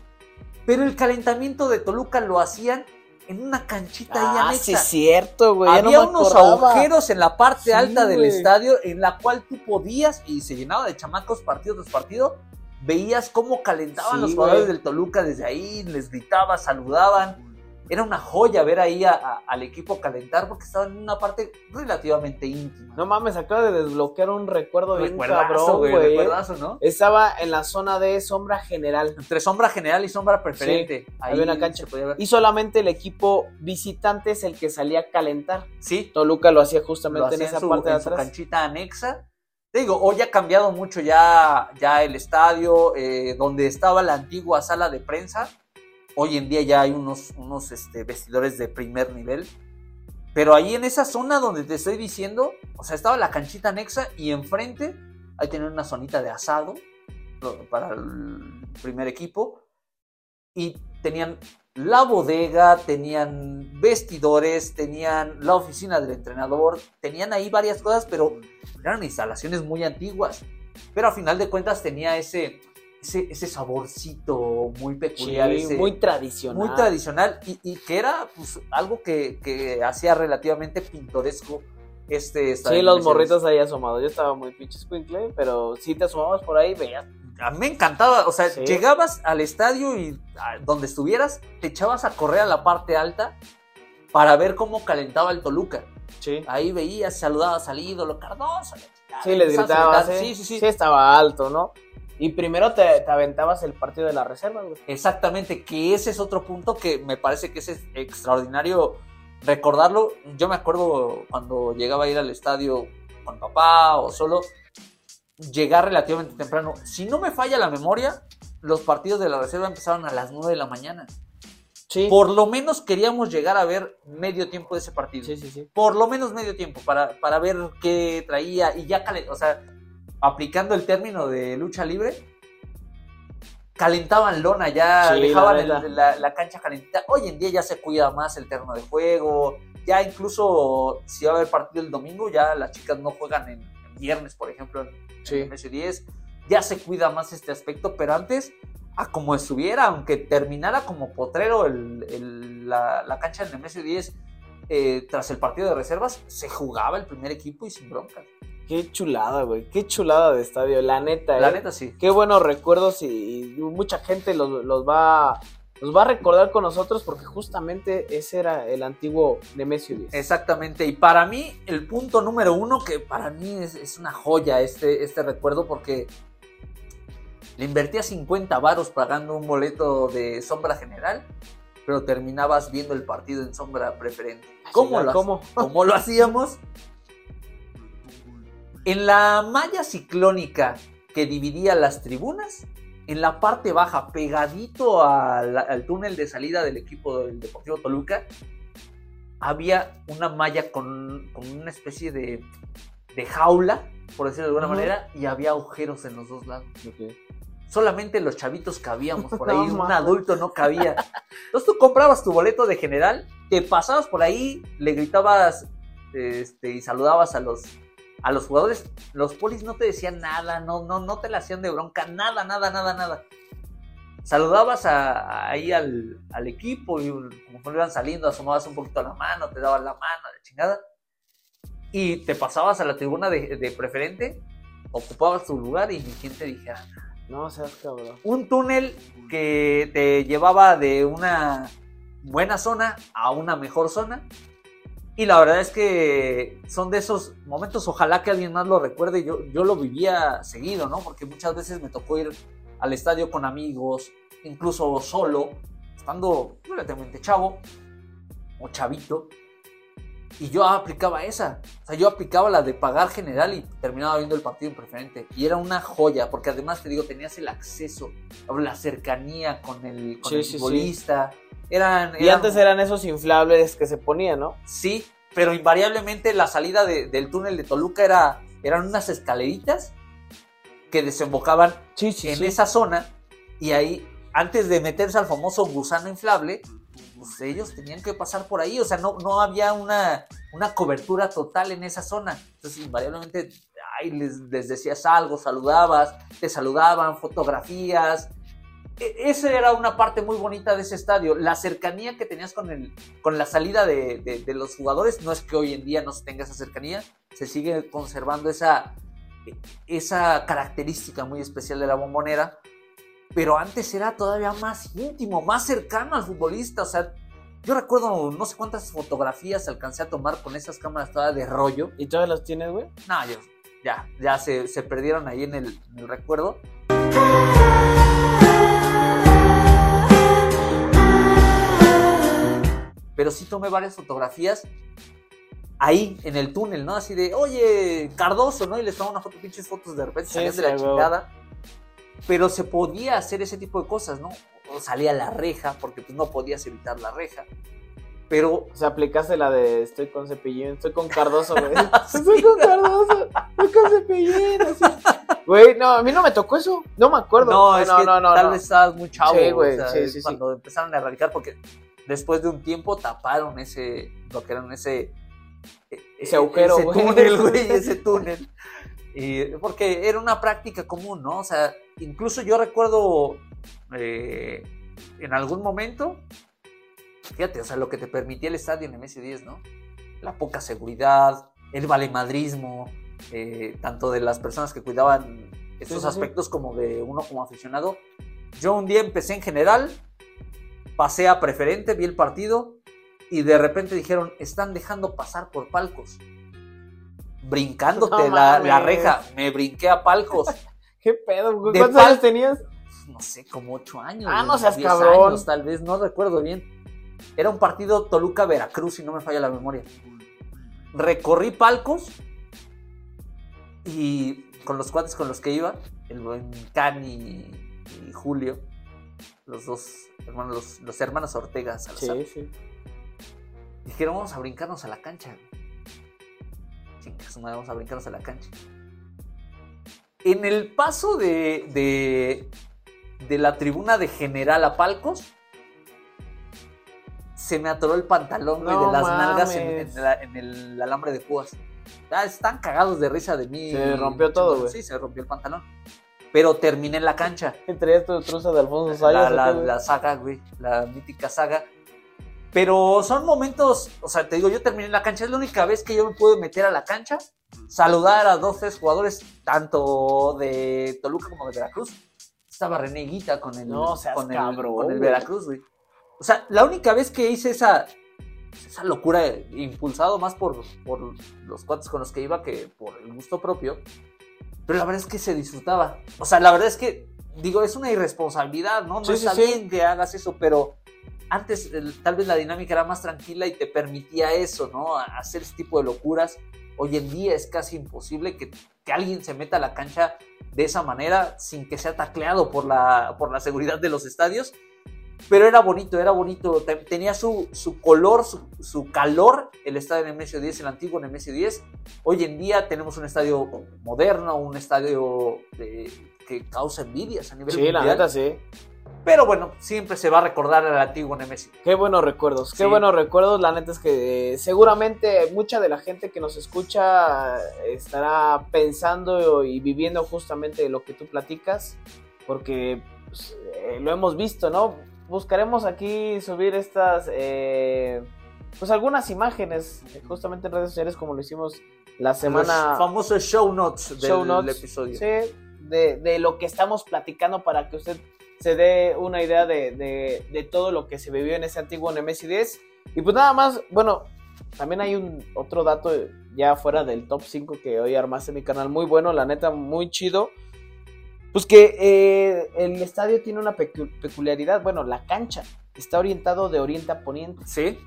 pero el calentamiento de Toluca lo hacían en una canchita ahí Ah, anexa. sí, es cierto, güey. no Había unos acordaba. agujeros en la parte Sí, alta del güey. estadio en la cual tú podías, y se llenaba de chamacos partido tras partido, veías cómo calentaban Sí, los jugadores güey. del Toluca desde ahí, les gritaban, saludaban. Era una joya ver ahí a- a- al equipo calentar porque estaba en una parte relativamente íntima. No mames, acaba de desbloquear un recuerdo bien cabrón, güey, ¿no? Estaba en la zona de sombra general. Entre sombra general y sombra preferente. Ahí había una cancha. se podía ver. Y solamente el equipo visitante es el que salía a calentar. Sí, Toluca lo hacía lo justamente hacía en esa su- parte de en su atrás. canchita anexa. Te digo, hoy ha cambiado mucho ya, ya el estadio, eh, donde estaba la antigua sala de prensa. Hoy en día ya hay unos, unos este, vestidores de primer nivel. Pero ahí en esa zona donde te estoy diciendo, o sea, estaba la canchita anexa y enfrente ahí tenían una zonita de asado para el primer equipo. Y tenían la bodega, tenían vestidores, tenían la oficina del entrenador, tenían ahí varias cosas, pero eran instalaciones muy antiguas. Pero a final de cuentas tenía ese, ese, ese saborcito muy Sí, peculiar, ese- muy tradicional. muy tradicional y, y que era pues, algo que, que hacía relativamente pintoresco este estadio Sí, los morritos ahí asomados. Yo estaba muy pinche squinkle, pero si te asomabas por ahí, veías. A mí me encantaba, o sea, Sí. llegabas al estadio y a donde estuvieras, te echabas a correr a la parte alta para ver cómo calentaba el Toluca. Sí. Ahí veías, saludabas al ídolo Cardoso. Sí, les gritabas. ¿eh? Sí, sí, sí. Sí, estaba alto, ¿no? Y primero te, te aventabas el partido de la reserva, güey. Exactamente, que ese es otro punto que me parece que es extraordinario recordarlo. Yo me acuerdo cuando llegaba a ir al estadio con papá o solo, llegar relativamente temprano. Si no me falla la memoria, los partidos de la reserva empezaron a las 9 de la mañana. Sí. Por lo menos queríamos llegar a ver medio tiempo de ese partido. Sí, sí, sí. Por lo menos medio tiempo para, para ver qué traía y ya, o sea, aplicando el término de lucha libre, calentaban lona, ya Sí, dejaban la cancha calentita. Hoy en día ya se cuida más el terreno de juego, ya incluso si va a haber partido el domingo, ya las chicas no juegan en, en viernes, por ejemplo, en, Sí. en MS10, ya se cuida más este aspecto, pero antes, a como estuviera, aunque terminara como potrero el- el- la, la cancha en MS10, eh, tras el partido de reservas, se jugaba el primer equipo y sin broncas. Qué chulada, güey. Qué chulada de estadio, la neta, La ¿eh? neta sí. Qué buenos recuerdos y, y mucha gente los, los va los va a recordar con nosotros porque justamente ese era el antiguo Nemesio 10. Exactamente, y para mí el punto número uno, que para mí es, es una joya este, este recuerdo porque le invertía 50 varos pagando un boleto de sombra general, pero terminabas viendo el partido en sombra preferente. ¿Cómo, lo, ¿Cómo? ¿Cómo lo hacíamos? En la malla ciclónica que dividía las tribunas, en la parte baja, pegadito al, al túnel de salida del equipo del Deportivo Toluca, había una malla con, con una especie de, de jaula, por decirlo de alguna manera, y había agujeros en los dos lados. Solamente los chavitos cabíamos por ahí, No un adulto no cabía. Entonces tú comprabas tu boleto de general, te pasabas por ahí, le gritabas este, y saludabas a los, a los jugadores. Los polis no te decían nada, no, no, no te la hacían de bronca, nada, nada, nada, nada. Saludabas a- ahí al, al equipo y como iban saliendo, asomabas un poquito la mano, te daban la mano, la chingada. Y te pasabas a la tribuna de, de preferente, ocupabas tu lugar y ni quien te dijera No seas cabrón. un túnel que te llevaba de una buena zona a una mejor zona. Y la verdad es que son de esos momentos, ojalá que alguien más lo recuerde, yo, yo lo vivía seguido, ¿no? Porque muchas veces me tocó ir al estadio con amigos, incluso solo, estando relativamente chavo o chavito. Y yo aplicaba esa. O sea, yo aplicaba la de pagar general y terminaba viendo el partido en preferente. Y era una joya, porque además te digo, tenías el acceso, la cercanía con el, con Sí, el sí, sí. futbolista. Eran, Y antes eran esos inflables que se ponían, ¿no? Sí, pero invariablemente la salida de- del túnel de Toluca era, eran unas escaleritas que desembocaban en esa zona y ahí, antes de meterse al famoso gusano inflable, pues ellos tenían que pasar por ahí, o sea, no, no había una, una cobertura total en esa zona. Entonces, invariablemente, ay, les, les decías algo, saludabas, te saludaban, fotografías. E- Esa era una parte muy bonita de ese estadio. La cercanía que tenías con, el, con la salida de, de- de los jugadores, no es que hoy en día no se tenga esa cercanía, se sigue conservando esa, esa característica muy especial de la bombonera, pero antes era todavía más íntimo, más cercano al futbolista, o sea, Yo recuerdo no sé cuántas fotografías alcancé a tomar con esas cámaras todas de rollo. ¿Y todas las tienes, güey? No, yo, ya, ya se, se perdieron ahí en el, en el recuerdo. Pero sí tomé varias fotografías ahí en el túnel, ¿no? Así de, oye, Cardoso, ¿no? Y les tomaba una foto, pinches fotos de repente Sí, salían de la chingada. Pero se podía hacer ese tipo de cosas, ¿no? O salía la reja, porque pues no podías evitar la reja. Pero O sea, aplicaste la de estoy con cepillín, estoy con Cardoso, güey. Estoy con Cardoso, estoy con cepillín, así. Güey, no, a mí no me tocó eso. No me acuerdo. No, es no, que no, no, tal no. vez estabas muy chavo. Sí, güey, o sea, sí, es sí, sí. Cuando empezaron a erradicar, porque después de un tiempo taparon ese, lo que eran ese... Ese agujero, ese güey. túnel, güey, ese túnel. Y, porque era una práctica común, ¿no? O sea, incluso yo recuerdo eh, en algún momento, fíjate, o sea, lo que te permitía el estadio en MS10, ¿no? La poca seguridad, el valemadrismo, eh, tanto de las personas que cuidaban estos Sí, sí, sí. aspectos como de uno como aficionado. Yo un día empecé en general, pasé a preferente, vi el partido y de repente dijeron, están dejando pasar por palcos. Brincándote No la, la reja, me brinqué a palcos. ¿Qué pedo, ¿Cuántos pal- años tenías? no sé, como ocho años. Ah, no seas 10 cabrón. años, tal vez, no recuerdo bien. Era un partido Toluca-Veracruz, si no me falla la memoria. Recorrí palcos y con los cuates con los que iba, el buen Cani y Julio, los dos hermanos, los, los hermanos Ortega Salazar, Sí, sí. dijeron, vamos a brincarnos a la cancha. Madre, vamos a brincarnos a la cancha. En el paso de, de, de la tribuna de general a palcos, se me atoró el pantalón güey, No de las nalgas en, mames. en la- en el alambre de púas. Ah, están cagados de risa de mí. Se rompió todo, güey. Sí, se rompió el pantalón. Pero terminé en la cancha. ¿Traías tu truza de Alfonso Sayas? la saga, güey, la mítica saga. Pero son momentos, o sea, te digo, yo terminé en la cancha, es la única vez que yo me pude meter a la cancha, saludar a dos, tres jugadores, tanto de Toluca como de Veracruz. Estaba René Guita con el, No seas con el, cabrón, con el. Veracruz, güey. O sea, la única vez que hice esa, esa locura, impulsado más por, por los cuates con los que iba que por el gusto propio, pero la verdad es que se disfrutaba. O sea, la verdad es que, digo, es una irresponsabilidad, ¿no? No Sí, sí, está sí. bien que hagas eso, pero antes tal vez la dinámica era más tranquila y te permitía eso, ¿no? Hacer ese tipo de locuras. Hoy en día es casi imposible que, que alguien se meta a la cancha de esa manera sin que sea tacleado por la, por la seguridad de los estadios. Pero era bonito, era bonito. Te- Tenía su, su color, su, su calor el estadio Nemesio 10, el antiguo Nemesio 10. Hoy en día tenemos un estadio moderno, un estadio eh, que causa envidias a nivel Sí, la mundial. neta sí. Pero bueno, siempre se va a recordar al antiguo Nemesio. Qué buenos recuerdos, qué Sí. buenos recuerdos. La neta es que eh, seguramente mucha de la gente que nos escucha estará pensando y viviendo justamente lo que tú platicas, porque pues, eh, lo hemos visto, ¿no? Buscaremos aquí subir estas, eh, pues algunas imágenes, justamente en redes sociales como lo hicimos la semana... Los famosos show notes del show notes, episodio. sí, de, de lo que estamos platicando para que usted se dé una idea de, de- de todo lo que se vivió en ese antiguo Nemesis 10. Y pues nada más, bueno, también hay un otro dato ya fuera del top 5 que hoy armaste en mi canal, muy bueno, la neta, muy chido. Pues que eh, el estadio tiene una pecu- peculiaridad, bueno, la cancha está orientado de oriente a poniente. Sí,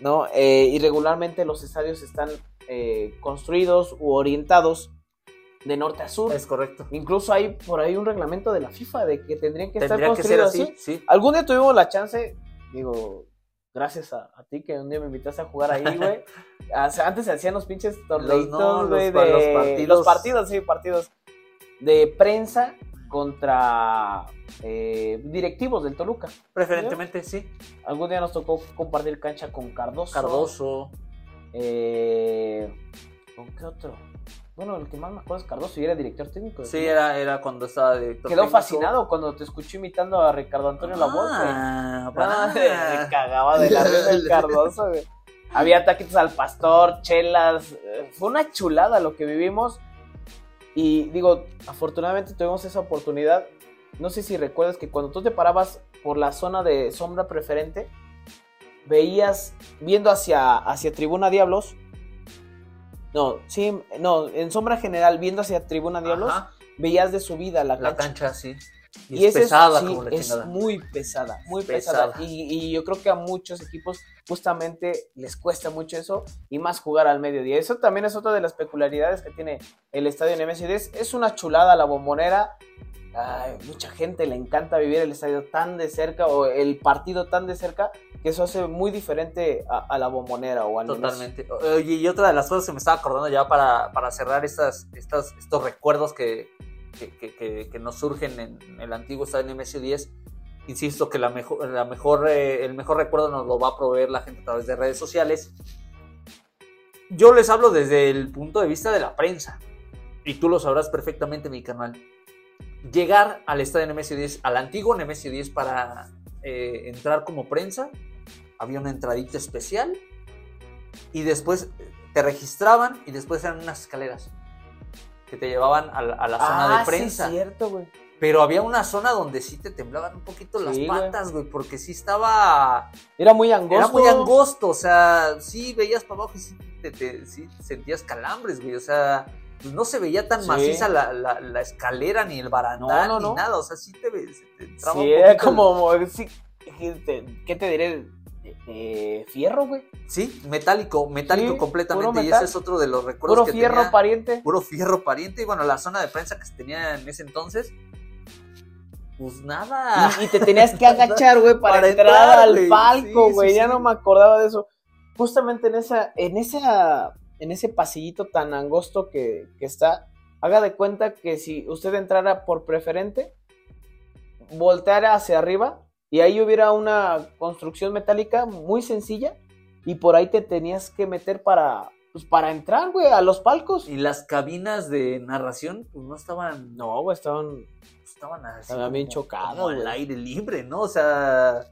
¿no? Eh, y regularmente los estadios están eh, construidos u orientados de norte a sur. es correcto. Incluso hay por ahí un reglamento de la FIFA de que tendrían que estar Tendría que ser construidos así, así. sí. Algún día tuvimos la chance, digo, gracias a, a ti que un día me invitaste a jugar ahí, güey. Sea, Antes se hacían los pinches torneitos, no, güey, de los partidos. los partidos, sí, partidos de prensa contra eh, directivos del Toluca. Preferentemente sí. Algún día nos tocó compartir cancha con Cardoso. Cardoso. Eh, ¿Con qué otro? Bueno, el que más me acuerdo es Cardoso y era director técnico. Sí, era, era cuando estaba director Quedó técnico. fascinado cuando te escuché imitando a Ricardo Antonio Lavolpe. Ah, me cagaba de la risa el Cardoso, güey. Había taquitos al pastor, chelas. eh, Fue una chulada lo que vivimos. Y digo, afortunadamente tuvimos esa oportunidad. No sé si recuerdas que cuando tú te parabas por la zona de sombra preferente, veías viendo hacia, hacia Tribuna Diablos. No, sí, no, en sombra general, viendo hacia Tribuna Diablos, Ajá, veías de subida la la cancha. cancha, sí. Y, Y es pesada sí, como la es muy pesada, muy Pesada. pesada. Y, y yo creo que a muchos equipos justamente les cuesta mucho eso y más jugar al mediodía. Eso también es otra de las peculiaridades que tiene el estadio Nemesio 10. Es una chulada la bombonera. Ay, mucha gente le encanta vivir el estadio tan de cerca o el partido tan de cerca que eso hace muy diferente a, la bombonera o al. Totalmente. Y otra de las cosas que me estaba acordando ya para, para cerrar estas, estas, estos recuerdos que, que, que- que- que nos surgen en el antiguo estadio Nemesio 10, insisto que la mejor, la mejor, eh, el mejor recuerdo nos lo va a proveer la gente a través de redes sociales. Yo les hablo desde el punto de vista de la prensa, y tú lo sabrás perfectamente, mi canal. Llegar al estadio Nemesio 10, al antiguo Nemesio 10 para eh, entrar como prensa, había una entradita especial y después te registraban y después eran unas escaleras que te llevaban a la, a la zona Ah, de prensa. Sí, cierto, güey. Pero había una zona donde sí te temblaban un poquito las Sí, güey. patas, güey, porque sí estaba... Era muy angosto. Era muy angosto, o sea, sí veías para abajo y sí, te, te- sí sentías calambres, güey, o sea, pues no se veía tan Sí. maciza la, la- la escalera ni el barandal No, no, ni nada, o sea, sí te, ve- se te entraba Sí, un era como. sí, ¿Qué ¿qué te diré? Eh, eh, fierro, güey. el- Sí, metálico, metálico Sí, completamente, y ese es otro de los recuerdos Puro que fierro tenía. pariente. puro fierro pariente. Y bueno, la zona de prensa que se tenía en ese entonces, pues nada. Y, y te tenías que agachar, güey, para, Para entrar, entrar, al palco, güey. sí, ya no me acordaba de eso. Justamente en esa, en esa, en ese pasillito tan angosto que, que está, haga de cuenta que si usted entrara por preferente, volteara hacia arriba y ahí hubiera una construcción metálica muy sencilla y por ahí te tenías que meter para, pues para entrar, güey, a los palcos. Y las cabinas de narración, pues no estaban. No, güey, estaban estaban así. Estaban bien chocadas, güey. aire libre, ¿no? O sea.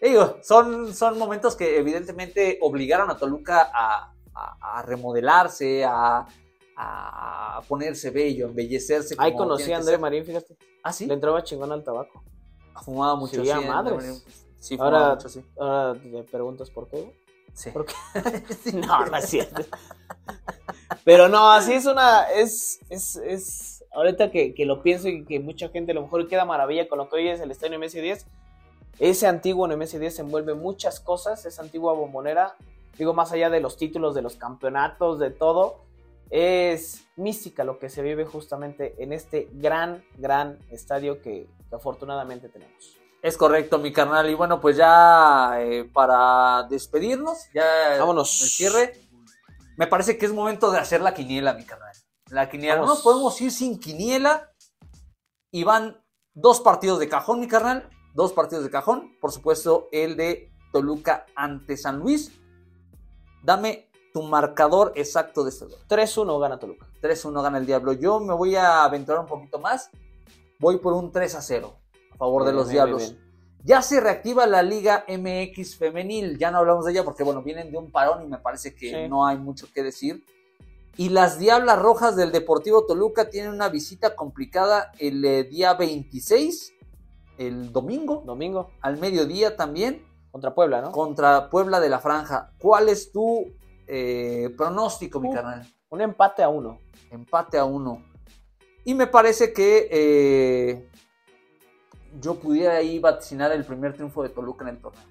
Digo, son, son momentos que evidentemente obligaron a Toluca a, a- a remodelarse, a, a ponerse bello, embellecerse. Ahí conocí a André. Marín, fíjate. Ah, sí. Le entraba chingón al tabaco. Fumaba mucho. Sí, madres. Sí, fumaba Ahora, mucho, sí. ahora te preguntas por qué. Sí. ¿Por qué? no, no es cierto. Pero no, así es una. Es. es, es ahorita que, que lo pienso y que mucha gente a lo mejor queda maravilla con lo que hoy es el estadio Nemesio 10. Ese antiguo Nemesio 10 envuelve muchas cosas. Esa antigua bombonera. Digo, más allá de los títulos, de los campeonatos, de todo. Es mística lo que se vive justamente en este gran, gran estadio que, que afortunadamente tenemos. Es correcto, mi carnal. Y bueno, pues ya eh, para despedirnos, ya Vámonos. el cierre, me parece que es momento de hacer la quiniela, mi carnal. La quiniela. No nos podemos ir sin quiniela. Y van dos partidos de cajón, mi carnal. Dos partidos de cajón. Por supuesto, el de Toluca ante San Luis. Dame tu marcador exacto de este duelo. 3-1 gana Toluca. 3-1 gana el Diablo. Yo me voy a aventurar un poquito más. Voy por un 3-0 a favor de los bien, Diablos. bien. Ya se reactiva la Liga MX femenil, ya no hablamos de ella porque bueno, vienen de un parón y me parece que Sí. no hay mucho que decir. Y las Diablas Rojas del Deportivo Toluca tienen una visita complicada el eh, día 26, el domingo, Domingo al mediodía también, contra Puebla, ¿no? contra Puebla de la Franja. ¿Cuál es tu eh, pronóstico, mi Uh. carnal? Un empate a uno. empate a uno. Y me parece que eh, yo pudiera ahí vaticinar el primer triunfo de Toluca en el torneo.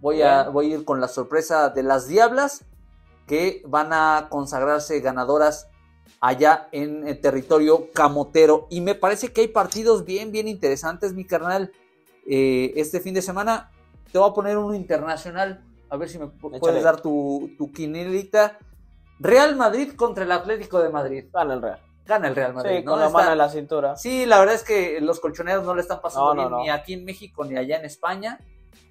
Voy a, voy a ir con la sorpresa de las Diablas que van a consagrarse ganadoras allá en el territorio camotero. Y me parece que hay partidos bien, bien interesantes, mi carnal. Eh, este fin de semana te voy a poner uno internacional. A ver si me Échale. puedes dar tu, tu quinelita. Real Madrid contra el Atlético de Madrid. Gana el Real. Gana el Real Madrid. Sí, ¿no? con la mano en la cintura. Sí, la verdad es que los colchoneros no le están pasando No, no, bien ni aquí en México ni allá en España.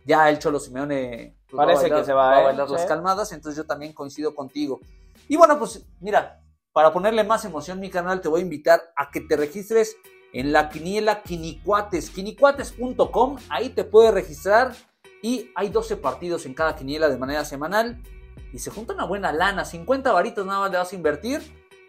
Ya el Cholo Simeone pues, Parece bailar- que se va, a ¿eh? bailar las calmadas, entonces yo también coincido contigo. Y bueno, pues mira, para ponerle más emoción mi canal, te voy a invitar a que te registres en la quiniela Quinicuates, quinicuates.com, ahí te puedes registrar y hay 12 partidos en cada quiniela de manera semanal y se junta una buena lana, 50 varitos nada más le vas a invertir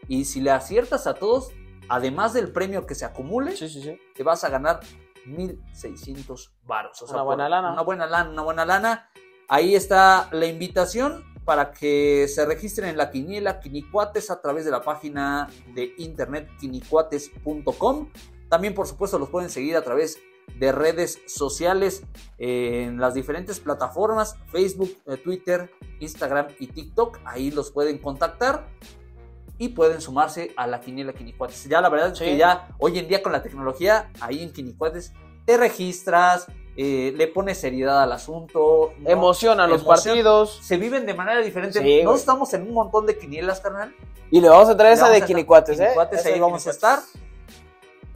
y si le aciertas a todos, además del premio que se acumule, Sí, sí, sí. te vas a ganar 1600 varos. O sea, Una buena lana. Una buena lana, una buena lana. Ahí está la invitación para que se registren en la quiniela Quinicuates a través de la página de internet quinicuates.com. También, por supuesto, los pueden seguir a través de redes sociales en las diferentes plataformas, Facebook, eh, Twitter, Instagram y TikTok. Ahí los pueden contactar y pueden sumarse a la quiniela Quinicuates. Ya la verdad es que ya hoy en día con la tecnología, ahí en Quinicuates te registras, eh, le pones seriedad al asunto. ¿no? Emocionan los partidos. Se viven de manera diferente. no estamos en un montón de quinielas, carnal. Y le vamos a traer esa de Quinicuates, ¿eh? Quinicuates, ahí vamos a estar.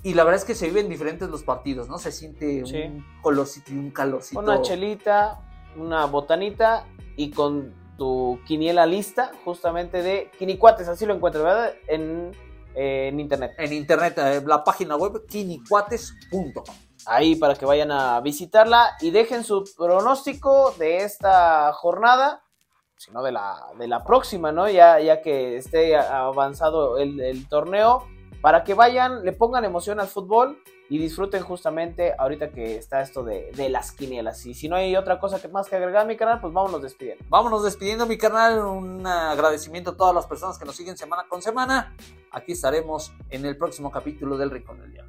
Y la verdad es que se viven diferentes los partidos, ¿no? Se siente un colorcito y un calorcito. Una chelita, una botanita y con tu quiniela lista justamente de Quinicuates, así lo encuentras, ¿verdad? En, en internet. En internet, eh, la página web quinicuates.com. Ahí para que vayan a visitarla y dejen su pronóstico de esta jornada, sino de la, de la próxima, ¿no? Ya, ya que esté avanzado el, el torneo, para que vayan, le pongan emoción al fútbol y disfruten justamente ahorita que está esto de, las quinielas. Y si no hay otra cosa que más que agregar mi canal, pues vámonos despidiendo. Vámonos despidiendo mi canal. Un agradecimiento a todas las personas que nos siguen semana con semana. Aquí estaremos en el próximo capítulo del Rincón del.